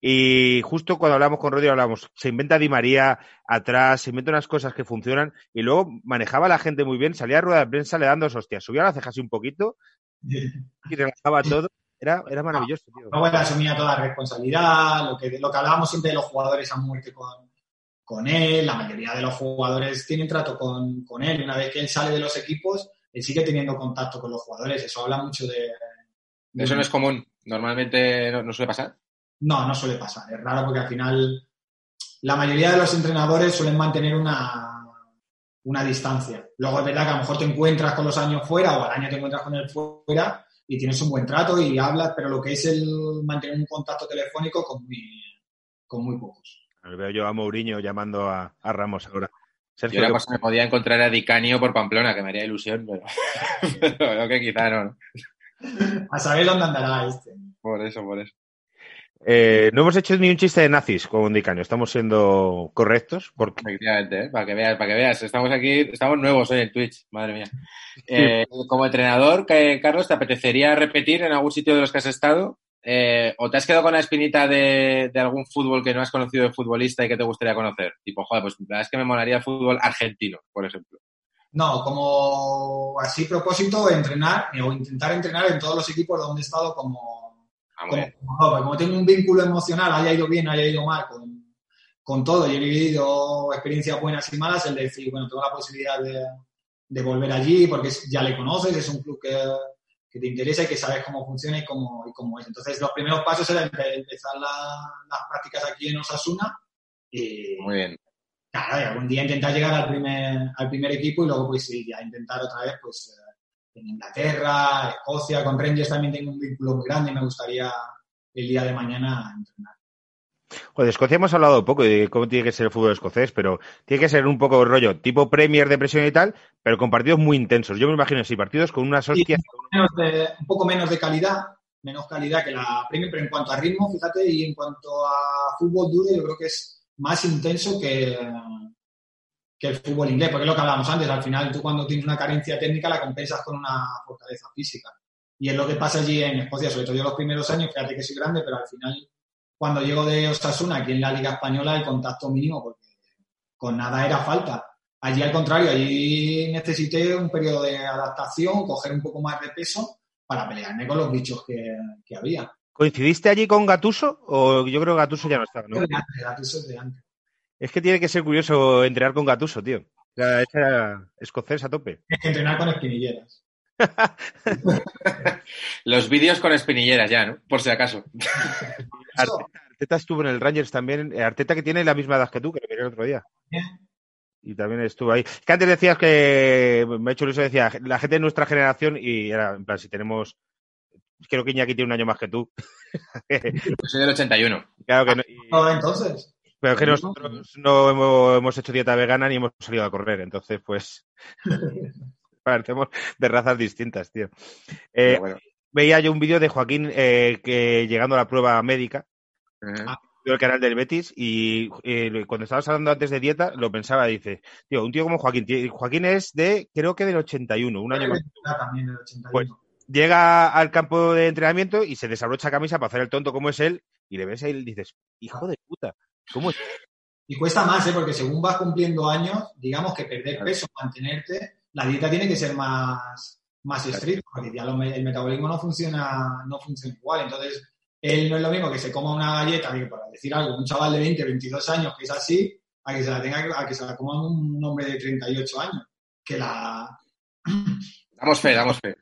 Y justo cuando hablamos con Rodri hablamos, se inventa Di María atrás, se inventa unas cosas que funcionan y luego manejaba a la gente muy bien, salía a rueda de prensa le dando hostias, subía las cejas un poquito y relajaba todo. Era, era maravilloso, tío. Luego asumía toda la responsabilidad, lo que, lo que hablábamos siempre de los jugadores a muerte con, con él, la mayoría de los jugadores tienen trato con, con él, una vez que él sale de los equipos, él sigue teniendo contacto con los jugadores, eso habla mucho de... de- Eso no es común. Normalmente no, no suele pasar. No, no suele pasar, es raro porque al final la mayoría de los entrenadores suelen mantener una, una distancia. Luego es verdad que a lo mejor te encuentras con los años fuera o al año te encuentras con él fuera y tienes un buen trato y hablas, pero lo que es el mantener un contacto telefónico con muy, con muy pocos. Veo yo a Mourinho llamando a, a Ramos ahora. Sergio, Yo ¿qué- cosa me podía encontrar a Dicanio por Pamplona, que me haría ilusión, pero, pero creo que quizá no. ¿no? A saber dónde andará este. Por eso, por eso. Eh, no hemos hecho ni un chiste de nazis con Dicaño, estamos siendo correctos porque Efectivamente, ¿eh? para que veas, para que veas. Estamos aquí, estamos nuevos hoy en Twitch, madre mía. Eh, como entrenador, ¿qué, Carlos, ¿te apetecería repetir en algún sitio de los que has estado? Eh, ¿O te has quedado con la espinita de, de algún fútbol que no has conocido de futbolista y que te gustaría conocer? Tipo, joder, pues la verdad es que me molaría el fútbol argentino, por ejemplo. No, como así propósito, entrenar eh, o intentar entrenar en todos los equipos donde he estado como, como, como. Como tengo un vínculo emocional, haya ido bien, haya ido mal, con, con todo, y he vivido experiencias buenas y malas, el decir, bueno, tengo la posibilidad de, de volver allí porque ya le conoces, es un club que, que te interesa y que sabes cómo funciona y cómo, y cómo es. Entonces, los primeros pasos eran empe- empezar la- las prácticas aquí en Osasuna y, Muy bien. Claro, y algún día intentar llegar al primer, al primer equipo y luego pues sí, ya intentar otra vez pues eh, en Inglaterra, Escocia, con Rangers también tengo un vínculo muy grande y me gustaría el día de mañana entrenar. Joder, de Escocia hemos hablado poco de cómo tiene que ser el fútbol escocés, pero tiene que ser un poco rollo tipo Premier de presión y tal, pero con partidos muy intensos. Yo me imagino así, partidos con unas hostias. De- un poco menos de calidad, menos calidad que la Premier, pero en cuanto a ritmo, fíjate, y en cuanto a fútbol duro, yo creo que es más intenso que, que el fútbol inglés, porque es lo que hablábamos antes, al final tú cuando tienes una carencia técnica la compensas con una fortaleza física. Y es lo que pasa allí en Escocia, sobre todo yo los primeros años, fíjate que soy grande, pero al final cuando llego de Osasuna, aquí en la Liga Española, el contacto mínimo, porque con nada era falta. Allí al contrario, allí necesité un periodo de adaptación, coger un poco más de peso para pelearme con los bichos que, que había. ¿Coincidiste allí con Gatuso? O yo creo que Gatuso ya no estaba, ¿no? Antes, de antes. Es que tiene que ser curioso entrenar con Gatuso, tío. O sea, es escocés a tope. Es que entrenar con espinilleras. Los vídeos con espinilleras ya, ¿no? Por si acaso. Arteta, Arteta estuvo en el Rangers también. eh, Arteta que tiene la misma edad que tú, que lo miré el otro día. Y también estuvo ahí. Que antes decías que, me ha hecho ilusión, decía, la gente de nuestra generación, y era, en plan, si tenemos, creo que Iñaki tiene un año más que tú. Yo soy del 81. claro que no, y- No, entonces. Pero es que No. nosotros no hemos, hemos hecho dieta vegana ni hemos salido a correr, entonces pues parecemos de razas distintas, tío. Eh, bueno. veía yo un vídeo de Joaquín eh, que llegando a la prueba médica, veo el canal del Betis y eh, cuando estabas hablando antes de dieta lo pensaba, dice, tío, un tío como Joaquín, tío, Joaquín es de, creo que del 81, un año más. También del 81. Pues, Llega al campo de entrenamiento y se desabrocha camisa para hacer el tonto como es él y le ves ahí y dices, hijo de puta, ¿cómo es? Y cuesta más, ¿eh? porque según vas cumpliendo años, digamos que perder peso, mantenerte, la dieta tiene que ser más, más estricta, porque ya lo el metabolismo no funciona, no funciona igual. Entonces, él no es lo mismo que se coma una galleta, que para decir algo, un chaval de 20, 22 años que es así, a que se la tenga a que se la coma un hombre de 38 años. Que la Damos fe, damos fe.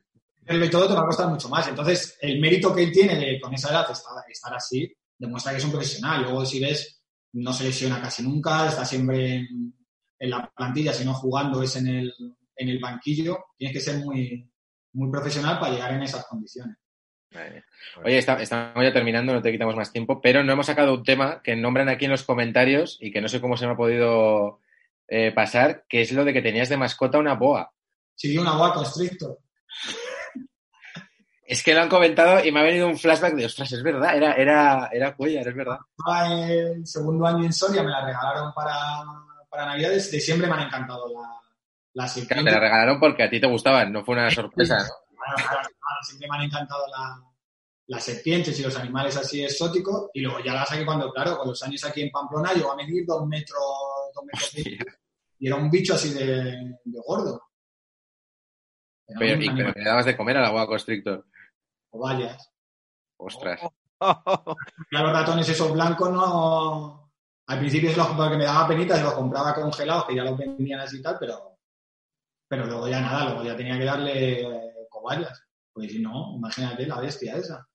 y todo te va a costar mucho más. Entonces, el mérito que él tiene de con esa edad estar, estar así, demuestra que es un profesional. Luego, si ves, no se lesiona casi nunca, está siempre en, en la plantilla, si no jugando es en el, en el banquillo. Tienes que ser muy, muy profesional para llegar en esas condiciones. Oye, está- estamos ya terminando, no te quitamos más tiempo, pero no hemos sacado un tema que nombran aquí en los comentarios y que no sé cómo se me ha podido eh, pasar, que es lo de que tenías de mascota una boa. Sí, una boa constrictor. Es que lo han comentado y me ha venido un flashback de, ostras, es verdad, era, era, era Cuellar, es verdad. Estaba en segundo año en Soria, me la regalaron para, para Navidades. De siempre me han encantado la, las Claro, serpientes. te la regalaron porque a ti te gustaban, no fue una sorpresa, ¿no? Claro, claro, claro, siempre me han encantado la- las serpientes y los animales así exóticos. Y luego ya las saqué cuando, claro, con los años aquí en Pamplona, llegó a medir dos metros, dos metros y era un bicho así de, de gordo. Pero, y, pero le dabas de comer a la boa constrictor. Con vallas. Ostras. Ya los ratones esos blancos no. Al principio se los porque me daba penita, se los compraba congelados, que ya los vendían así y tal, pero, pero luego ya nada, luego ya tenía que darle eh, cobayas. Pues si no, imagínate la bestia esa.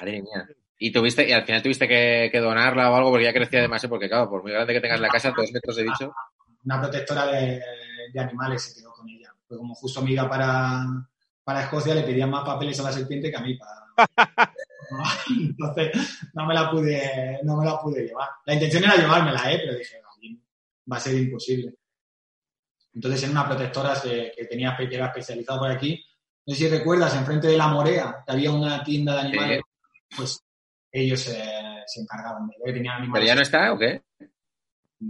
Madre mía. Y tuviste, y al final tuviste que, que donarla o algo porque ya crecía demasiado, porque claro, por muy grande que tengas la casa, dos metros de bicho. Una protectora de, de animales se quedó con ella. Pues como justo me iba para, para Escocia, le pedían más papeles a la serpiente que a mí para. Entonces no me la pude, no me la pude llevar. La intención era llevármela, ¿eh? pero dije, "No, va a ser imposible. Entonces en una protectora se- que tenía que era especializada por aquí, no sé si recuerdas, enfrente de la Morea, que había una tienda de animales, pues ellos se, se encargaban de ver, tenían ¿Pero animales. ya no está o qué?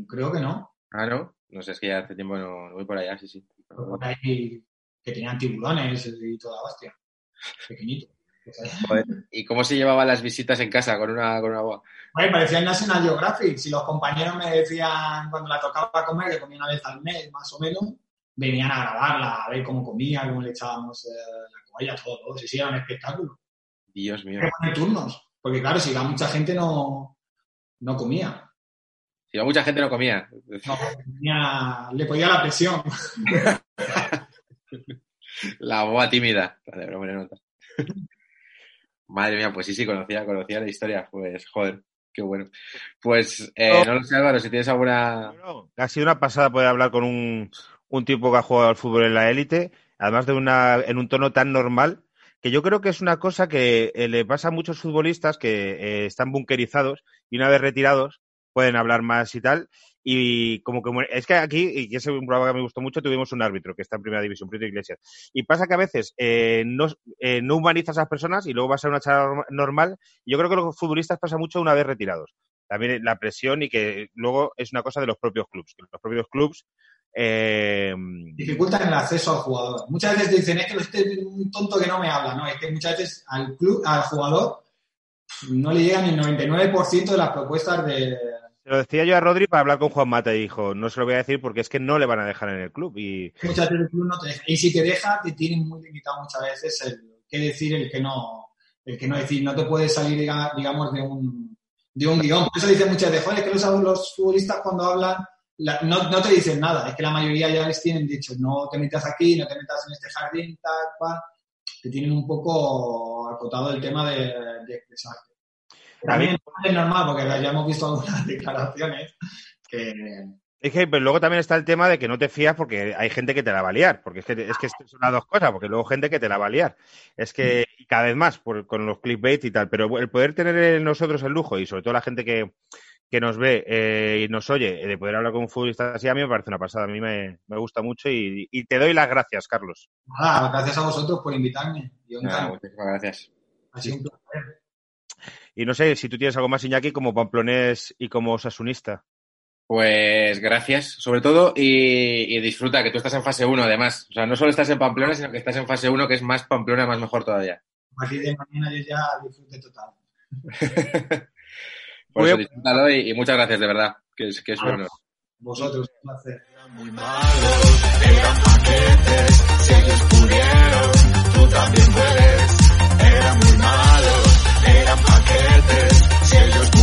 Creo que no. Ah, no. No sé, es que ya hace tiempo no, no voy por allá, sí, sí. por ahí que tenían tiburones y toda la hostia. Pequeñito. Joder. ¿Y cómo se llevaban las visitas en casa con una, con una boa? Bueno, parecía el National Geographic. Si los compañeros me decían cuando la tocaba comer, que comía una vez al mes, más o menos, venían a grabarla, a ver cómo comía, cómo le echábamos eh, la cobaya, todo, todo. Sí, sí, era un espectáculo. Dios mío. Poner turnos, porque claro, si iba mucha gente no, no comía. Si no, mucha gente no comía. No, comía- le podía la presión. La boa tímida. Vale, pero buena nota. Madre mía, pues sí, sí, conocía, conocía la historia. Pues, joder, qué bueno. Pues, eh, no lo sé, Álvaro, si tienes alguna... Bueno, ha sido una pasada poder hablar con un, un tipo que ha jugado al fútbol en la élite, además de una, en un tono tan normal, que yo creo que es una cosa que eh, le pasa a muchos futbolistas que eh, están bunkerizados y una vez retirados pueden hablar más y tal. Y como que es que aquí, y que es un programa que me gustó mucho, tuvimos un árbitro que está en primera división, Prieto Iglesias. Y pasa que a veces eh, no, eh, humanizas a esas personas y luego vas a una charla normal. Yo creo que los futbolistas pasa mucho una vez retirados. También la presión y que luego es una cosa de los propios clubes. Los propios clubes eh, dificultan el acceso al jugador. Muchas veces dicen, es que este es un tonto que no me habla, ¿no? Es que muchas veces al club, al jugador, no le llegan el 99% de las propuestas de... Se lo decía yo a Rodri para hablar con Juan Mata y dijo, no se lo voy a decir porque es que no le van a dejar en el club. Y Muchas veces el club no te deja. Y si te deja, te tienen muy limitado muchas veces el qué decir, el que no, el que no decir. No te puedes salir, diga- digamos, de un, de un guion. Eso dicen muchas veces, joder, que los, los futbolistas cuando hablan la- no, no te dicen nada, es que la mayoría ya les tienen dicho, no te metas aquí, no te metas en este jardín, tal cual, te tienen un poco acotado el tema de, de expresarte. También es normal, porque ya hemos visto algunas declaraciones que Es que pero luego también está el tema de que no te fías porque hay gente que te la va a liar, porque es que, es que son las dos cosas, porque luego gente que te la va a liar. Es que y cada vez más por- con los clickbait y tal, pero el poder tener en nosotros el lujo y sobre todo la gente que, que nos ve eh, y nos oye, eh, de poder hablar con un futbolista así, a mí me parece una pasada, a mí me, me gusta mucho y, y te doy las gracias, Carlos. nada, gracias a vosotros por invitarme. Yo muchísimas gracias. Ha sido un placer. Y no sé si tú tienes algo más, Iñaki, como pamplonés y como sasunista. Pues gracias, sobre todo, y, y disfruta que tú estás en fase 1 además. O sea, no solo estás en Pamplona, sino que estás en fase 1, que es más Pamplona, más mejor todavía. A partir de mañana yo ya disfrute total. Por eso disfrútalo y, y muchas gracias, de verdad, que es, que es honor. Vosotros, un placer. Muy malos, eran paquetes, si ellos pudieron, tú también puedes. Si ellos